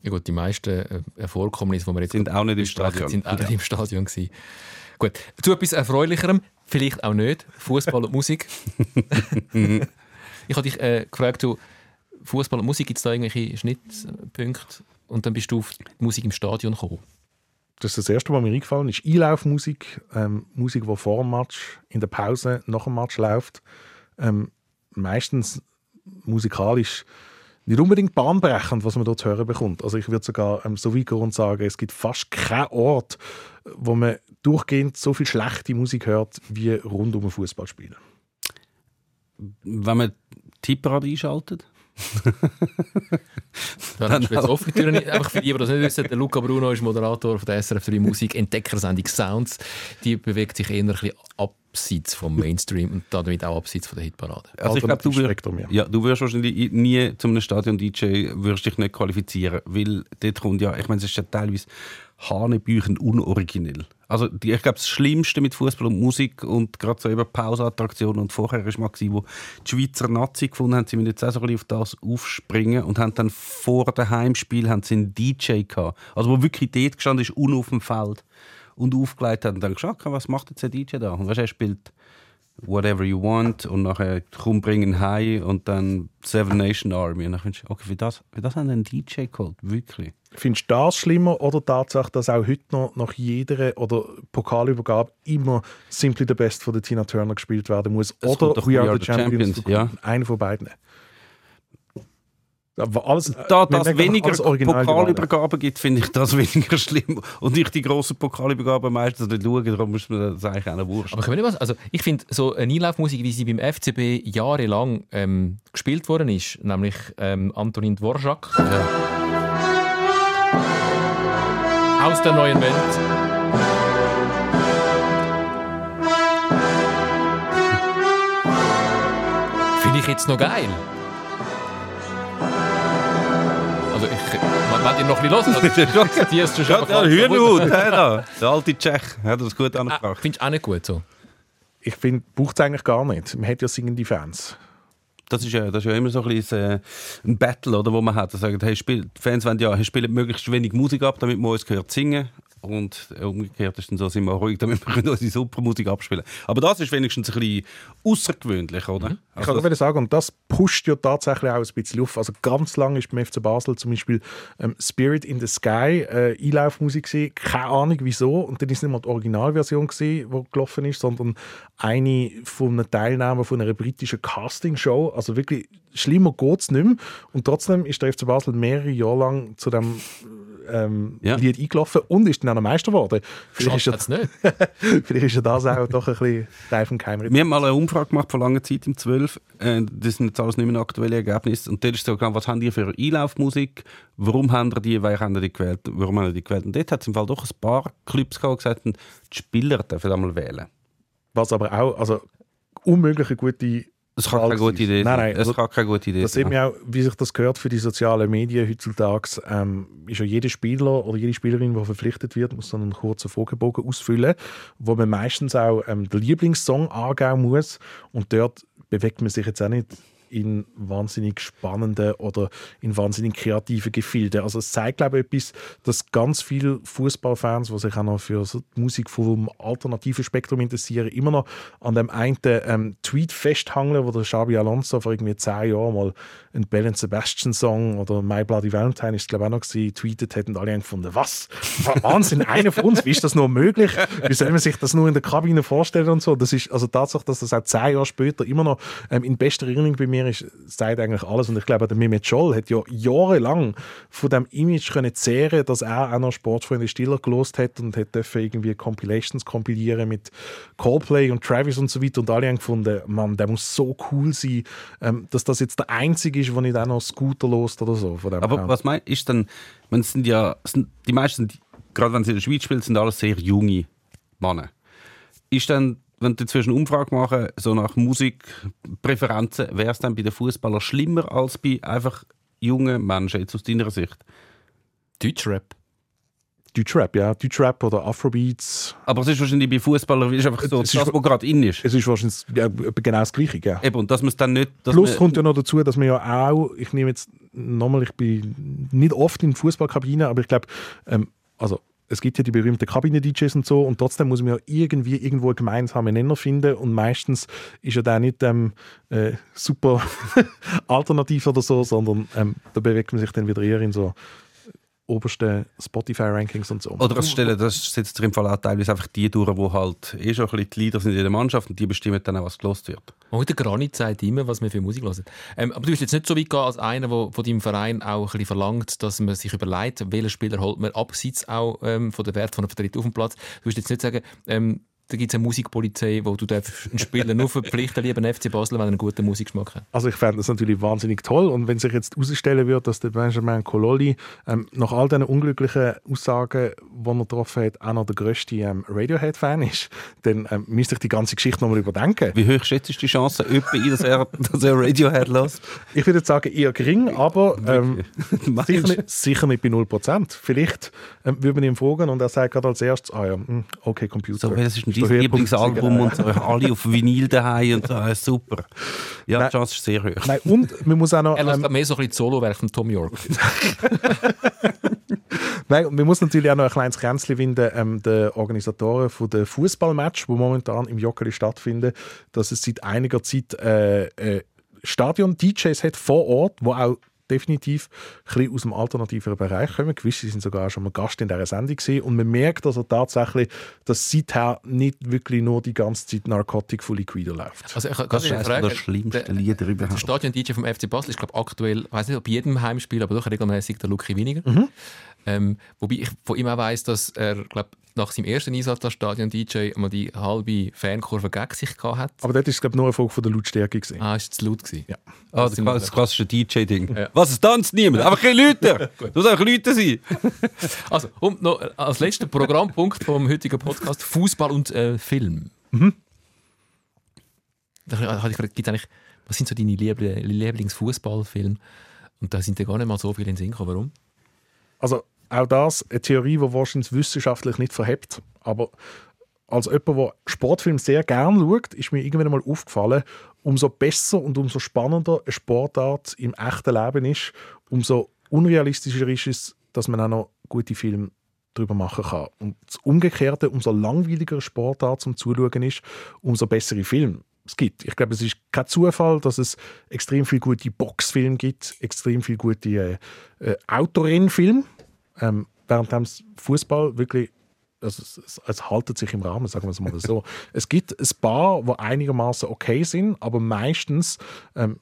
Ja gut, die meisten äh, Vorkommnisse, die wir jetzt
sind auch nicht im Stadion,
sind auch nicht im Stadion gewesen. Gut, zu etwas Erfreulicherem, vielleicht auch nicht, Fußball und Musik. ich habe dich äh, gefragt, du, Fußball und Musik, gibt es da irgendwelche Schnittpunkte? Und dann bist du auf die Musik im Stadion gekommen.
Das ist das erste, was mir eingefallen ist. Einlaufmusik, ähm, Musik, die vor dem Match, in der Pause, nach dem Match läuft. Ähm, meistens musikalisch nicht unbedingt bahnbrechend, was man dort zu hören bekommt. Also ich würde sogar ähm, so weit gehen und sagen, es gibt fast keinen Ort, wo man durchgehend so viel schlechte Musik hört, wie rund um ein Fußballspiel.
Wenn man Tipprad einschaltet?
Dann du jetzt offene Türen. Einfach für die, die das nicht wissen, der Luca Bruno ist Moderator von der SRF 3 Musik, Entdeckersendung Sounds. Die bewegt sich eher ein bisschen abseits vom Mainstream und damit auch abseits von der Hitparade.
Also ich glaube, du, wirst, ja, du wirst wahrscheinlich nie zum Stadion-DJ dich nicht qualifizieren, weil dort kommt ja, ich meine, es ist ja teilweise hanebüchend unoriginell. Also ich glaube, das Schlimmste mit Fußball und Musik und gerade so eben Pauseattraktionen und vorher war mal, wo die Schweizer Nazi gefunden haben, sie müssen jetzt auch so auf das aufspringen und haben dann vor dem Heimspiel haben sie einen DJ gehabt, also wo wirklich dort gestanden ist, un auf dem Feld und aufgelegt hat und dann geschaut, was macht jetzt der DJ da? Und weißt, er spielt Whatever You Want und nachher Komm bringen High und dann Seven Nation Army. Und dann findest du, okay, wie das, wie das haben einen DJ geholt? Wirklich.
Findest du das schlimmer oder die Tatsache, dass auch heute noch nach jeder oder Pokalübergabe immer Simply the Best von der Tina Turner gespielt werden muss?
Das
oder
We Are the Champions? Champions
ja. Einer von beiden. Aber alles,
Da das weniger. Pokalübergaben gibt, finde ich das weniger schlimm. Und ich die grossen Pokalübergaben meistens nicht schaue, darum muss man das eigentlich auch noch wurscht.
Aber können wir nicht was? Also ich finde so eine Einlaufmusik, wie sie beim FCB jahrelang ähm, gespielt worden ist, nämlich ähm, Antonin Dvorak. Aus der neuen Welt. Finde ich jetzt noch geil. Also ich, man, ihn noch ein bisschen hören. Die hast du schon
Ja, der Hühnerhut, der alte Tschech hat das gut
Ah,
angebracht.
Findest du auch nicht gut so?
Ich finde, braucht es eigentlich gar nicht. Man hat ja singende Fans.
Das ist, ja, das ist ja immer so ein, bisschen, äh, ein Battle, oder, wo man hat. Da sagen, hey, spiel, die Fans wollen ja, hey, spielen möglichst wenig Musik ab, damit man uns gehört singen. Und umgekehrt ist dann so, sind wir ruhig, damit wir können unsere super Musik abspielen Aber das ist wenigstens ein bisschen außergewöhnlich, oder?
Ich
Also
kann gerade sagen, und das pusht ja tatsächlich auch ein bisschen auf. Also ganz lange ist beim FC Basel zum Beispiel ähm, Spirit in the Sky äh, Einlaufmusik gewesen. Keine Ahnung wieso. Und dann ist nicht mal die Originalversion gewesen, die gelaufen ist, sondern eine von einem Teilnehmer von einer britischen Castingshow. Also wirklich schlimmer geht es nicht mehr. Und trotzdem ist der FC Basel mehrere Jahre lang zu dem ähm,
Ja.
Lied eingelaufen und ist dann auch noch Meister geworden. Vielleicht ist, ja, vielleicht ist ja das auch doch ein bisschen Teil vom Geheimnis.
Wir haben mal eine Umfrage gemacht vor langer Zeit im 12. Äh, Das sind jetzt alles nicht mehr aktuelle Ergebnisse. Und dort ist so was habt ihr für Einlaufmusik? Warum habt ihr die? Wer habt ihr die gewählt? Warum ihr die gewählt? Und dort hat es im Fall doch ein paar Clubs gehabt, die gesagt haben, die Spieler dürfen einmal wählen.
Was aber auch, also unmöglich eine gute
Das kann keine gute Idee
Nein,
sein.
nein,
Das
also-
kann keine gute Idee
Das sieht man auch, wie sich das gehört für die sozialen Medien heutzutage. Ähm, ist ja jeder Spieler oder jede Spielerin, die verpflichtet wird, muss dann einen kurzen Fragebogen ausfüllen, wo man meistens auch ähm, den Lieblingssong angeben muss. Und dort bewegt man sich jetzt auch nicht in wahnsinnig spannenden oder in wahnsinnig kreativen Gefilden. Also es zeigt, glaube ich, etwas, dass ganz viele Fußballfans, die sich auch noch für so die Musik vom alternativen Spektrum interessieren, immer noch an dem einen ähm, Tweet festhangeln, wo der Xabi Alonso vor irgendwie zehn Jahren mal einen Bell Sebastian Song oder My Bloody Valentine ist glaube ich auch noch gewesen, hat und alle haben gefunden, was? Wahnsinn, einer von uns, wie ist das nur möglich? Wie soll man sich das nur in der Kabine vorstellen und so? Das ist also Tatsache, dass das auch zehn Jahre später immer noch ähm, in bester Erinnerung bei mir ist, sagt eigentlich alles und ich glaube, der Mehmet Scholl hat ja jahrelang von dem Image können zehren, dass er auch noch Sportfreunde Stiller gelost hat und hat dürfen irgendwie Compilations kompilieren mit Coldplay und Travis und so weiter und alle haben gefunden, Mann, der muss so cool sein, ähm, dass das jetzt der einzige ist, der nicht auch noch Scooter lost oder so.
Aber
her.
was meinst ist dann, man sind ja, sind, die meisten, gerade wenn sie in der Schweiz spielen, sind alles sehr junge Männer. Ist dann, wenn du zwischen Umfrage machen, so nach Musikpräferenzen, wäre es dann bei den Fußballern schlimmer als bei einfach jungen Menschen, jetzt aus deiner Sicht?
Deutschrap.
Deutschrap, ja. Deutschrap oder Afrobeats.
Aber es ist wahrscheinlich bei Fußballern ist einfach so,
Es
das,
ist-
was gerade in ist.
Es ist wahrscheinlich ja, genau das Gleiche, ja.
Eben, und dass man es dann nicht... Dass
Plus
man,
kommt ja noch dazu, dass man ja auch, ich nehme jetzt nochmal, ich bin nicht oft in Fußballkabinen, aber ich glaube, ähm, also es gibt ja die berühmten Kabinen-DJs und so und trotzdem muss man ja irgendwie irgendwo einen gemeinsamen Nenner finden und meistens ist ja der nicht ähm, äh, super alternativ oder so, sondern ähm, da bewegt man sich dann wieder eher in so obersten Spotify-Rankings und so.
Oder das stellen, das setzt im Fall auch teilweise einfach die durch, die halt eh schon ein bisschen die Leader sind in der Mannschaft und die bestimmen dann auch, was gelost wird.
Oh, der Granit sagt immer, was wir für Musik hören. Ähm, aber du bist jetzt nicht so weit gehen als einer, der von deinem Verein auch ein bisschen verlangt, dass man sich überlegt, welchen Spieler holt man abseits auch ähm, von der Wert von einem Vertritt auf dem Platz. Du wirst jetzt nicht sagen, ähm, da gibt es eine Musikpolizei, wo du darfst einen Spieler nur verpflichten lieber einen FC Basel, wenn er einen guten Musikgeschmack hat.
Also ich fände das natürlich wahnsinnig toll und wenn sich jetzt herausstellen würde, dass der Benjamin Cololli ähm, nach all diesen unglücklichen Aussagen, die er getroffen hat, auch noch der grösste ähm, Radiohead-Fan ist, dann ähm, müsste ich die ganze Geschichte nochmal überdenken.
Wie hoch schätzt du die Chance, dass er, dass er Radiohead lässt?
Ich würde jetzt sagen, eher gering, aber ähm, sicher, nicht, sicher nicht bei 0%. Vielleicht ähm, würde man ihn fragen und er sagt gerade als erstes, ah ja, hm, okay, Computer.
So, das ist ein
der
dein
Höhepunkt
Lieblingsalbum und so, alle auf Vinyl daheim und so, äh, super. Ja,
Nein.
die Chance ist sehr hoch.
Nein, und man muss auch noch...
Er lässt
ähm,
mehr so ein bisschen Solowerk von Tom York.
Nein, und man muss natürlich auch noch ein kleines Kränzchen winden, ähm, den Organisatoren von der Fußballmatch, wo momentan im Joggeli stattfinden, dass es seit einiger Zeit äh, äh, Stadion-DJs hat vor Ort, wo auch definitiv ein bisschen aus dem alternativen Bereich kommen. Gewisse sind sogar schon mal Gast in dieser Sendung gesehen und man merkt also tatsächlich, dass seither nicht wirklich nur die ganze Zeit Narcotic von Liquido läuft.
Also ich,
Das ist eines der schlimmsten Lieder
Der
überhaupt.
Stadion-DJ vom FC Basel ist, glaube aktuell, ich weiß nicht, ob bei jedem Heimspiel, aber doch regelmäßig der Luki Winiger. Ähm, wobei ich von ihm auch weiss, dass er, glaube nach seinem ersten Einsatz als Stadion-DJ mal die halbe Fankurve gegen sich gehabt hat.
Aber dort ist es glaube ich, nur eine Folge von der Lautstärke gewesen.
Ah, ist zu laut gewesen.
Ja.
Ah, das, das klassische DJ-Ding.
Ja.
Was, es tanzt niemand? Einfach keine Leute! Du musst einfach Leute sein.
Also, und noch als letzter Programmpunkt vom heutigen Podcast Fußball und äh, Film. Da habe ich gefragt, gibt's eigentlich, was sind so deine Liebl Lieblingsfußballfilme? Und da sind ja gar nicht mal so viele in den Sinn gekommen. Warum?
Also auch das eine Theorie, die wahrscheinlich wissenschaftlich nicht verhebt. Aber als jemand, der Sportfilme sehr gern schaut, ist mir irgendwann mal aufgefallen, umso besser und umso spannender eine Sportart im echten Leben ist, umso unrealistischer ist es, dass man auch noch gute Filme darüber machen kann. Und das Umgekehrte, umso langweiliger Sportart zum Zuschauen ist, umso bessere Filme es gibt. Ich glaube, es ist kein Zufall, dass es extrem viele gute Boxfilme gibt, extrem viele gute äh, äh, Autorennfilme, ähm, während Fußball wirklich also es, es, es haltet sich im Rahmen, sagen wir es mal so. es gibt ein paar, die einigermaßen okay sind, aber meistens ähm,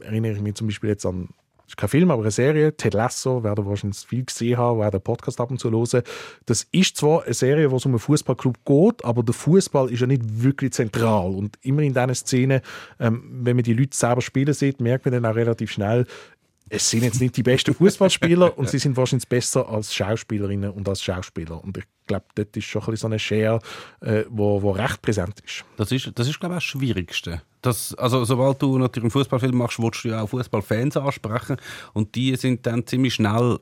erinnere ich mich zum Beispiel jetzt an ist kein Film, aber eine Serie, Ted Lasso, werden wahrscheinlich viel gesehen haben, wer den Podcast ab und zu hören. Das ist zwar eine Serie, wo es um einen Fußballclub geht, aber der Fußball ist ja nicht wirklich zentral. Und immer in diesen Szenen, ähm, wenn man die Leute selber spielen sieht, merkt man dann auch relativ schnell, es sind jetzt nicht die besten Fußballspieler und sie sind wahrscheinlich besser als Schauspielerinnen und als Schauspieler. Und ich glaube, dort ist schon ein so eine Share, äh, wo, wo recht präsent ist.
Das ist, das ist glaube ich, das Schwierigste. Das, also, sobald du natürlich einen Fußballfilm machst, willst du ja auch Fußballfans ansprechen. Und die sind dann ziemlich schnell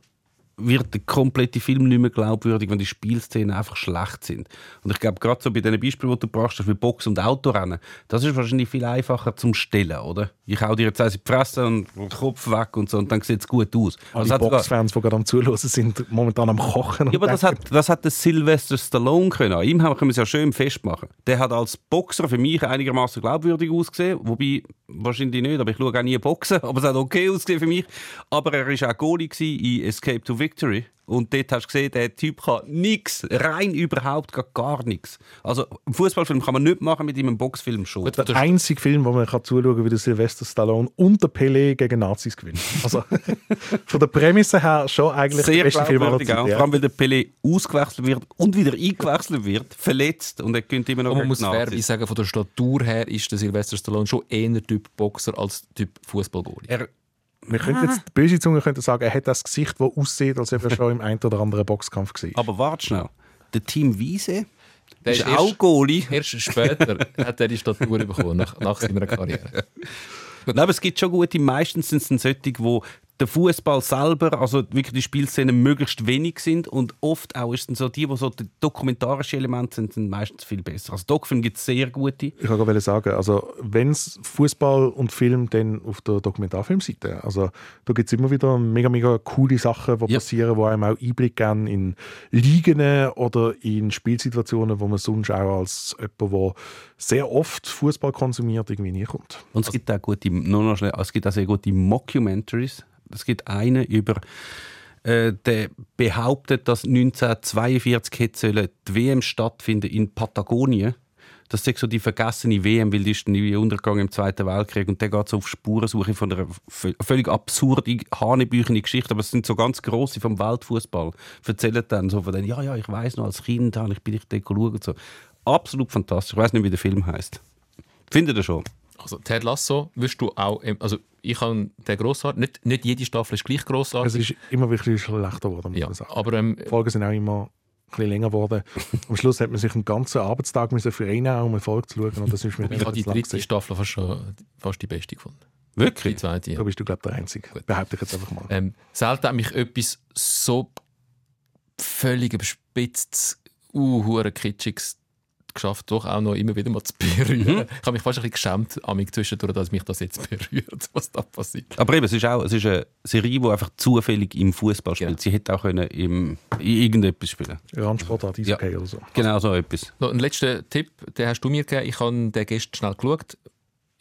wird der komplette Film nicht mehr glaubwürdig, wenn die Spielszenen einfach schlecht sind. Und ich glaube, gerade so bei den Beispielen, die du brauchst, wie Box- und Autorennen, das ist wahrscheinlich viel einfacher zum Stellen, oder? Ich hau dir jetzt eins in die Fresse und den Kopf weg und so, und dann sieht es gut aus. Hat sogar-
Boxfans, die gerade am Zuhören sind, momentan am Kochen.
ja, aber das hat, das hat der Sylvester Stallone können. An ihm haben- können wir es ja schön festmachen. Der hat als Boxer für mich einigermaßen glaubwürdig ausgesehen. Wobei, wahrscheinlich nicht, aber ich schaue auch nie Boxen. Aber es hat okay ausgesehen für mich. Aber er war auch Goalie in Escape to Victory. Und dort hast du gesehen, der Typ kann nichts, rein überhaupt gar, gar nichts. Also, einen Fußballfilm kann man nicht machen mit ihm, einen Boxfilm schon.
Gut,
der einzige Film, wo man kann zuschauen kann, wie der Sylvester Stallone und der Pelé gegen Nazis gewinnen. Also von der Prämisse her schon eigentlich der
Sehr
beste Film aller. Zeiten.
Vor allem, weil der Pelé ausgewechselt wird und wieder eingewechselt wird, verletzt und er könnte immer noch
Und man muss
Nazis.
fairerweise sagen, von der Statur her ist der Sylvester Stallone schon eher Typ Boxer als Typ Fußballgoalie.
Wir könnten jetzt, die böse Zunge könnte sagen, er hat das Gesicht, das aussieht, als hätte er schon im einen oder anderen Boxkampf gesehen.
aber warte schnell. Der Team Wiese
Der
ist
ist
auch
erst-
Goalie.
Erst später hat er die Statur bekommen, nach, nach seiner Karriere.
Nein, aber es gibt schon gute, meistens sind es dann solche, wo der Fußball selber, also wirklich die Spielszenen möglichst wenig sind und oft auch ist so die, wo so die dokumentarischen Elemente sind, sind meistens viel besser. Also Doc-Film gibt es sehr gute.
Ich kann gerade sagen, also wenn es Fußball und Film, dann auf der Dokumentarfilmseite. Also da gibt es immer wieder mega, mega coole Sachen, die
Ja.
passieren, die einem auch Einblick geben in Ligen oder in Spielsituationen, wo man sonst auch als jemand, der sehr oft Fußball konsumiert, irgendwie nie kommt.
Und es gibt auch gute, nur noch schnell, es gibt auch sehr gute Mockumentaries. Es gibt eine über, äh, der behauptet, dass 1942 hätte die WM stattfinden in Patagonien. Das ist so die vergessene WM, weil die ist irgendwie untergegangen im Zweiten Weltkrieg und der geht so auf Spurensuche von einer völlig absurde, hanebüchene Geschichte, aber es sind so ganz grosse vom Weltfußball. Erzählen dann so von denen, ja, ja, ich weiß noch, als Kind ich bin ich schauen und so. Absolut fantastisch. Ich weiß nicht, wie der Film heißt. Findet ihr schon?
Also Ted Lasso wirst du auch, also ich habe den grossartig, nicht, nicht jede Staffel ist gleich
Es
grossartig,
ist immer wirklich schlechter geworden, muss
ja,
man sagen.
aber ähm,
Die Folgen sind auch immer ein bisschen länger geworden. Am Schluss hat man sich einen ganzen Arbeitstag müssen für einen um eine Folge zu schauen und das ist mir
ich habe die dritte
gewesen.
Staffel fast, schon, fast die beste gefunden. Die
Wirklich?
zweite, ja.
Da bist du, glaube ich, der Einzige. Behaupte ich jetzt einfach mal.
Ähm, selten hat mich etwas so völlig überspitztes, uh, hure kitschiges geschafft, doch auch noch immer wieder mal zu berühren. Ich habe mich fast ein bisschen geschämt, amig zwischendurch, dass mich das jetzt berührt, was da passiert.
Aber eben, es ist auch es ist eine Serie, die einfach zufällig im Fußball spielt.
Ja.
Sie hätte auch können im, in irgendetwas spielen
Randsportart,
Ja.
Eishockey oder so.
Genau so etwas.
Noch ein letzter Tipp, den hast du mir gegeben. Ich habe den gestern schnell geschaut.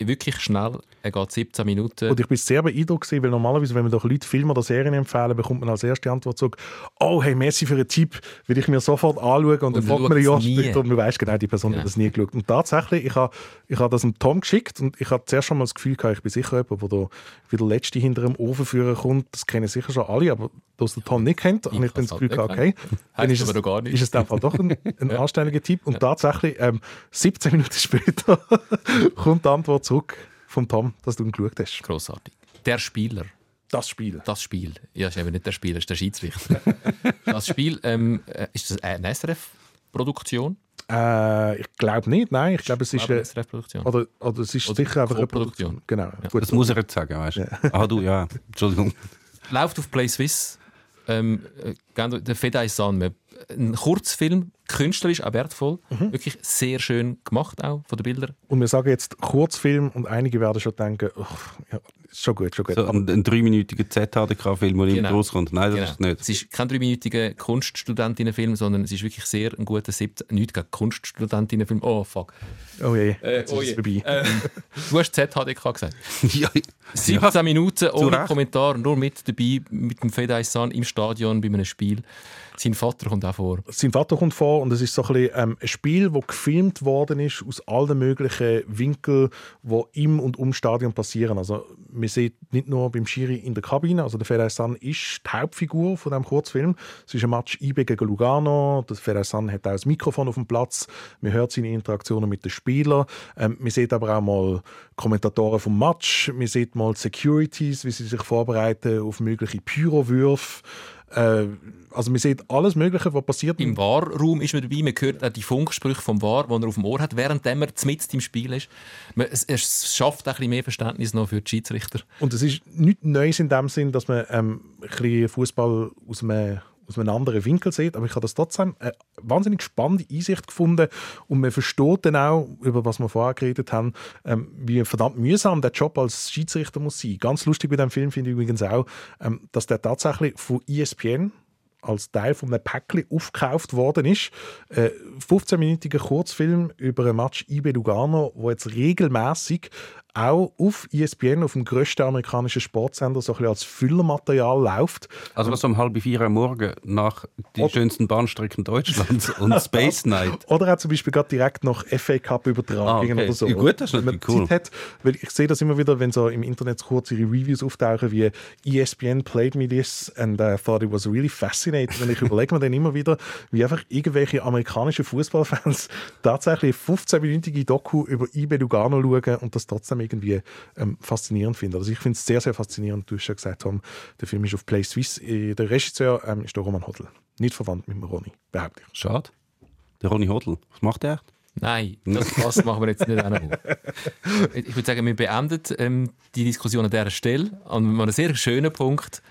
Wirklich schnell. Er geht 17 Minuten.
Und ich bin sehr beeindruckt, weil normalerweise, wenn man doch Leute Filme oder Serien empfehlen, bekommt man als erste Antwort zurück, oh, hey, merci für einen Tipp, will ich mir sofort anschauen. Und, dann
man
fragt man ein
schaut
Jahr später und man weiß genau, die Person
Ja.
hat das nie geschaut. Und tatsächlich, ich habe ich habe das dem Tom geschickt und ich habe zuerst schon mal das Gefühl gehabt, ich bin sicher jemand, der da wie der Letzte hinter dem Ofen führen kommt. Das kennen sicher schon alle, aber dass der Tom nicht kennt, habe ich dann das Gefühl
halt
gehabt, okay, dann ist es,
gar nicht.
ist es Fall doch ein, ein anständiger Tipp. Und tatsächlich, ähm, 17 Minuten später kommt die Antwort zurück vom Tom, dass du ihn geschaut hast.
Grossartig. Der Spieler.
Das Spiel.
Das Spiel. Ja, ist eben nicht der Spieler, ist der Schiedsrichter. das Spiel, ähm, äh, ist das eine SRF-Produktion?
Äh, ich glaube nicht, nein. Ich glaube, es ist,
Eine SRF-Produktion.
oder, oder es ist
Oder
sicher einfach eine. Produktion. Genau. Gut.
Das muss er jetzt sagen, weißt du? Ah, du, ja. Entschuldigung.
Läuft auf Play Swiss. Ähm, äh, der Fedai San. Ein Kurzfilm, künstlerisch auch wertvoll.
Mhm.
Wirklich sehr schön gemacht auch von den Bildern.
Und wir sagen jetzt Kurzfilm und einige werden schon denken, ja, ist schon gut, schon gut.
So ein, ein dreiminütiger ZHDK-Film, der
Genau.
immer rauskommt. Nein, das
Genau.
ist nicht.
Es ist kein dreiminütiger Kunststudentinnenfilm, sondern es ist wirklich sehr ein guter 17, nicht gegen Kunststudentinnenfilm. Oh fuck.
oh je,
Äh,
jetzt
oh
ist
je.
es vorbei.
Äh, du hast ZHDK gesagt.
ja,
17 Minuten ohne. Kommentar, nur mit dabei, mit dem Fedai San im Stadion bei einem Spiel. Sein Vater kommt auch vor.
Sein Vater kommt vor und es ist so ein, bisschen, ähm, ein Spiel, das gefilmt worden ist aus allen möglichen Winkeln, die im und um Stadion passieren. Also man sieht nicht nur beim Schiri in der Kabine, also der Ferrer San ist die Hauptfigur von dem Kurzfilm. Es ist ein Match IB gegen Lugano. Der Ferrer San hat auch das Mikrofon auf dem Platz. Man hört seine Interaktionen mit den Spielern. Ähm, man sieht aber auch mal Kommentatoren vom Match. Man sieht mal Securities, wie sie sich vorbereiten auf mögliche Pyrowürfe. Äh, also man sieht alles Mögliche, was passiert.
Im Warraum ist man dabei, man hört auch die Funksprüche vom War, die er auf dem Ohr hat, während er mitten im Spiel ist. Man, es, es schafft auch ein bisschen mehr Verständnis noch für die Schiedsrichter.
Und es ist nichts Neues in dem Sinn, dass man ähm, ein bisschen Fußball aus einem, aus einem anderen Winkel sieht. Aber ich habe das trotzdem eine wahnsinnig spannende Einsicht gefunden. Und man versteht dann auch, über was wir vorher geredet haben, ähm, wie verdammt mühsam der Job als Schiedsrichter muss sein. Ganz lustig bei dem Film finde ich übrigens auch, ähm, dass der tatsächlich von ESPN als Teil von einem Päckchen aufgekauft worden ist. Äh, 15-minütiger Kurzfilm über ein Match IB Lugano, wo jetzt regelmäßig auch auf ESPN, auf dem grössten amerikanischen Sportsender, so ein bisschen als Füllermaterial läuft.
Also was um halb vier am Morgen nach die
Oder-
schönsten Bahnstrecken Deutschlands und Space Night.
Oder auch zum Beispiel gerade direkt nach FA Cup Übertragungen
Ah, okay.
oder so.
Ja, gut, das ist
Wenn man
natürlich cool.
Zeit hat, weil ich sehe das immer wieder, wenn so im Internet kurze Reviews auftauchen, wie ESPN played me this and I thought it was really fascinating. Und ich überlege mir dann immer wieder, wie einfach irgendwelche amerikanischen Fußballfans tatsächlich 15-minütige Doku über IB Lugano schauen und das trotzdem irgendwie ähm, faszinierend finden. Also ich finde es sehr, sehr faszinierend. Du hast ja gesagt, Tom, der Film ist auf Play Swiss. Äh, Der Regisseur ähm, ist der Roman Hodl. Nicht verwandt mit dem Ronny, behaupte ich.
Schade. Der Ronny Hodl. Was macht der?
Nein, das, das machen wir jetzt nicht auch noch. Ich würde sagen, wir beenden ähm, die Diskussion an dieser Stelle an einem sehr schönen Punkt,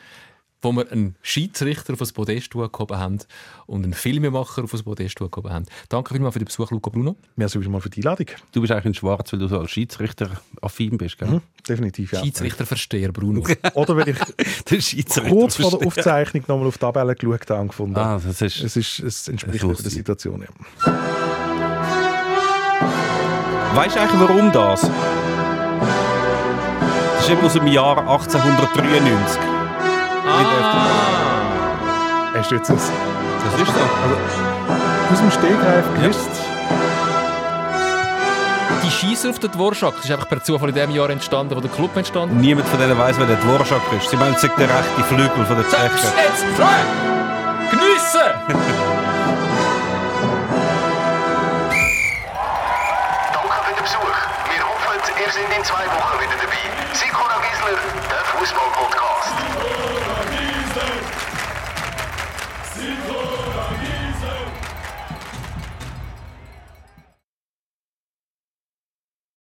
wo wir einen Schiedsrichter auf das Podest gehoben haben und einen Filmemacher auf das Podest gehoben haben. Danke vielmals für den Besuch, Luca Bruno.
Merci mal für die Einladung.
Du bist eigentlich in Schwarz, weil du so als Schiedsrichter affin bist, gell?
Mhm, definitiv, ja.
Schiedsrichterversteher Bruno.
Oder wenn ich kurz vor der. Aufzeichnung nochmal auf die Tabelle geschaut habe und gefunden,
Ah, das ist.
es, ist, es entspricht der. Situation. Ja.
Weißt du eigentlich, warum das? Das ist eben aus dem Jahr 1893.
ah,
Hast du jetzt das
Das ist so.
aus dem Stegreif gewusst?
die Schießer auf den Dvorak ist einfach per Zufall in dem Jahr entstanden, wo der Club entstanden ist.
Niemand von denen weiß, wer der Dvorak ist. Sie meinen, es der rechte Flügel von der Tschechen.
Jetzt Geniessen!
Danke für den Besuch. Wir hoffen, ihr seid in zwei Wochen wieder dabei. Sikora Gisler, der Fußball-Podcast.
Sikora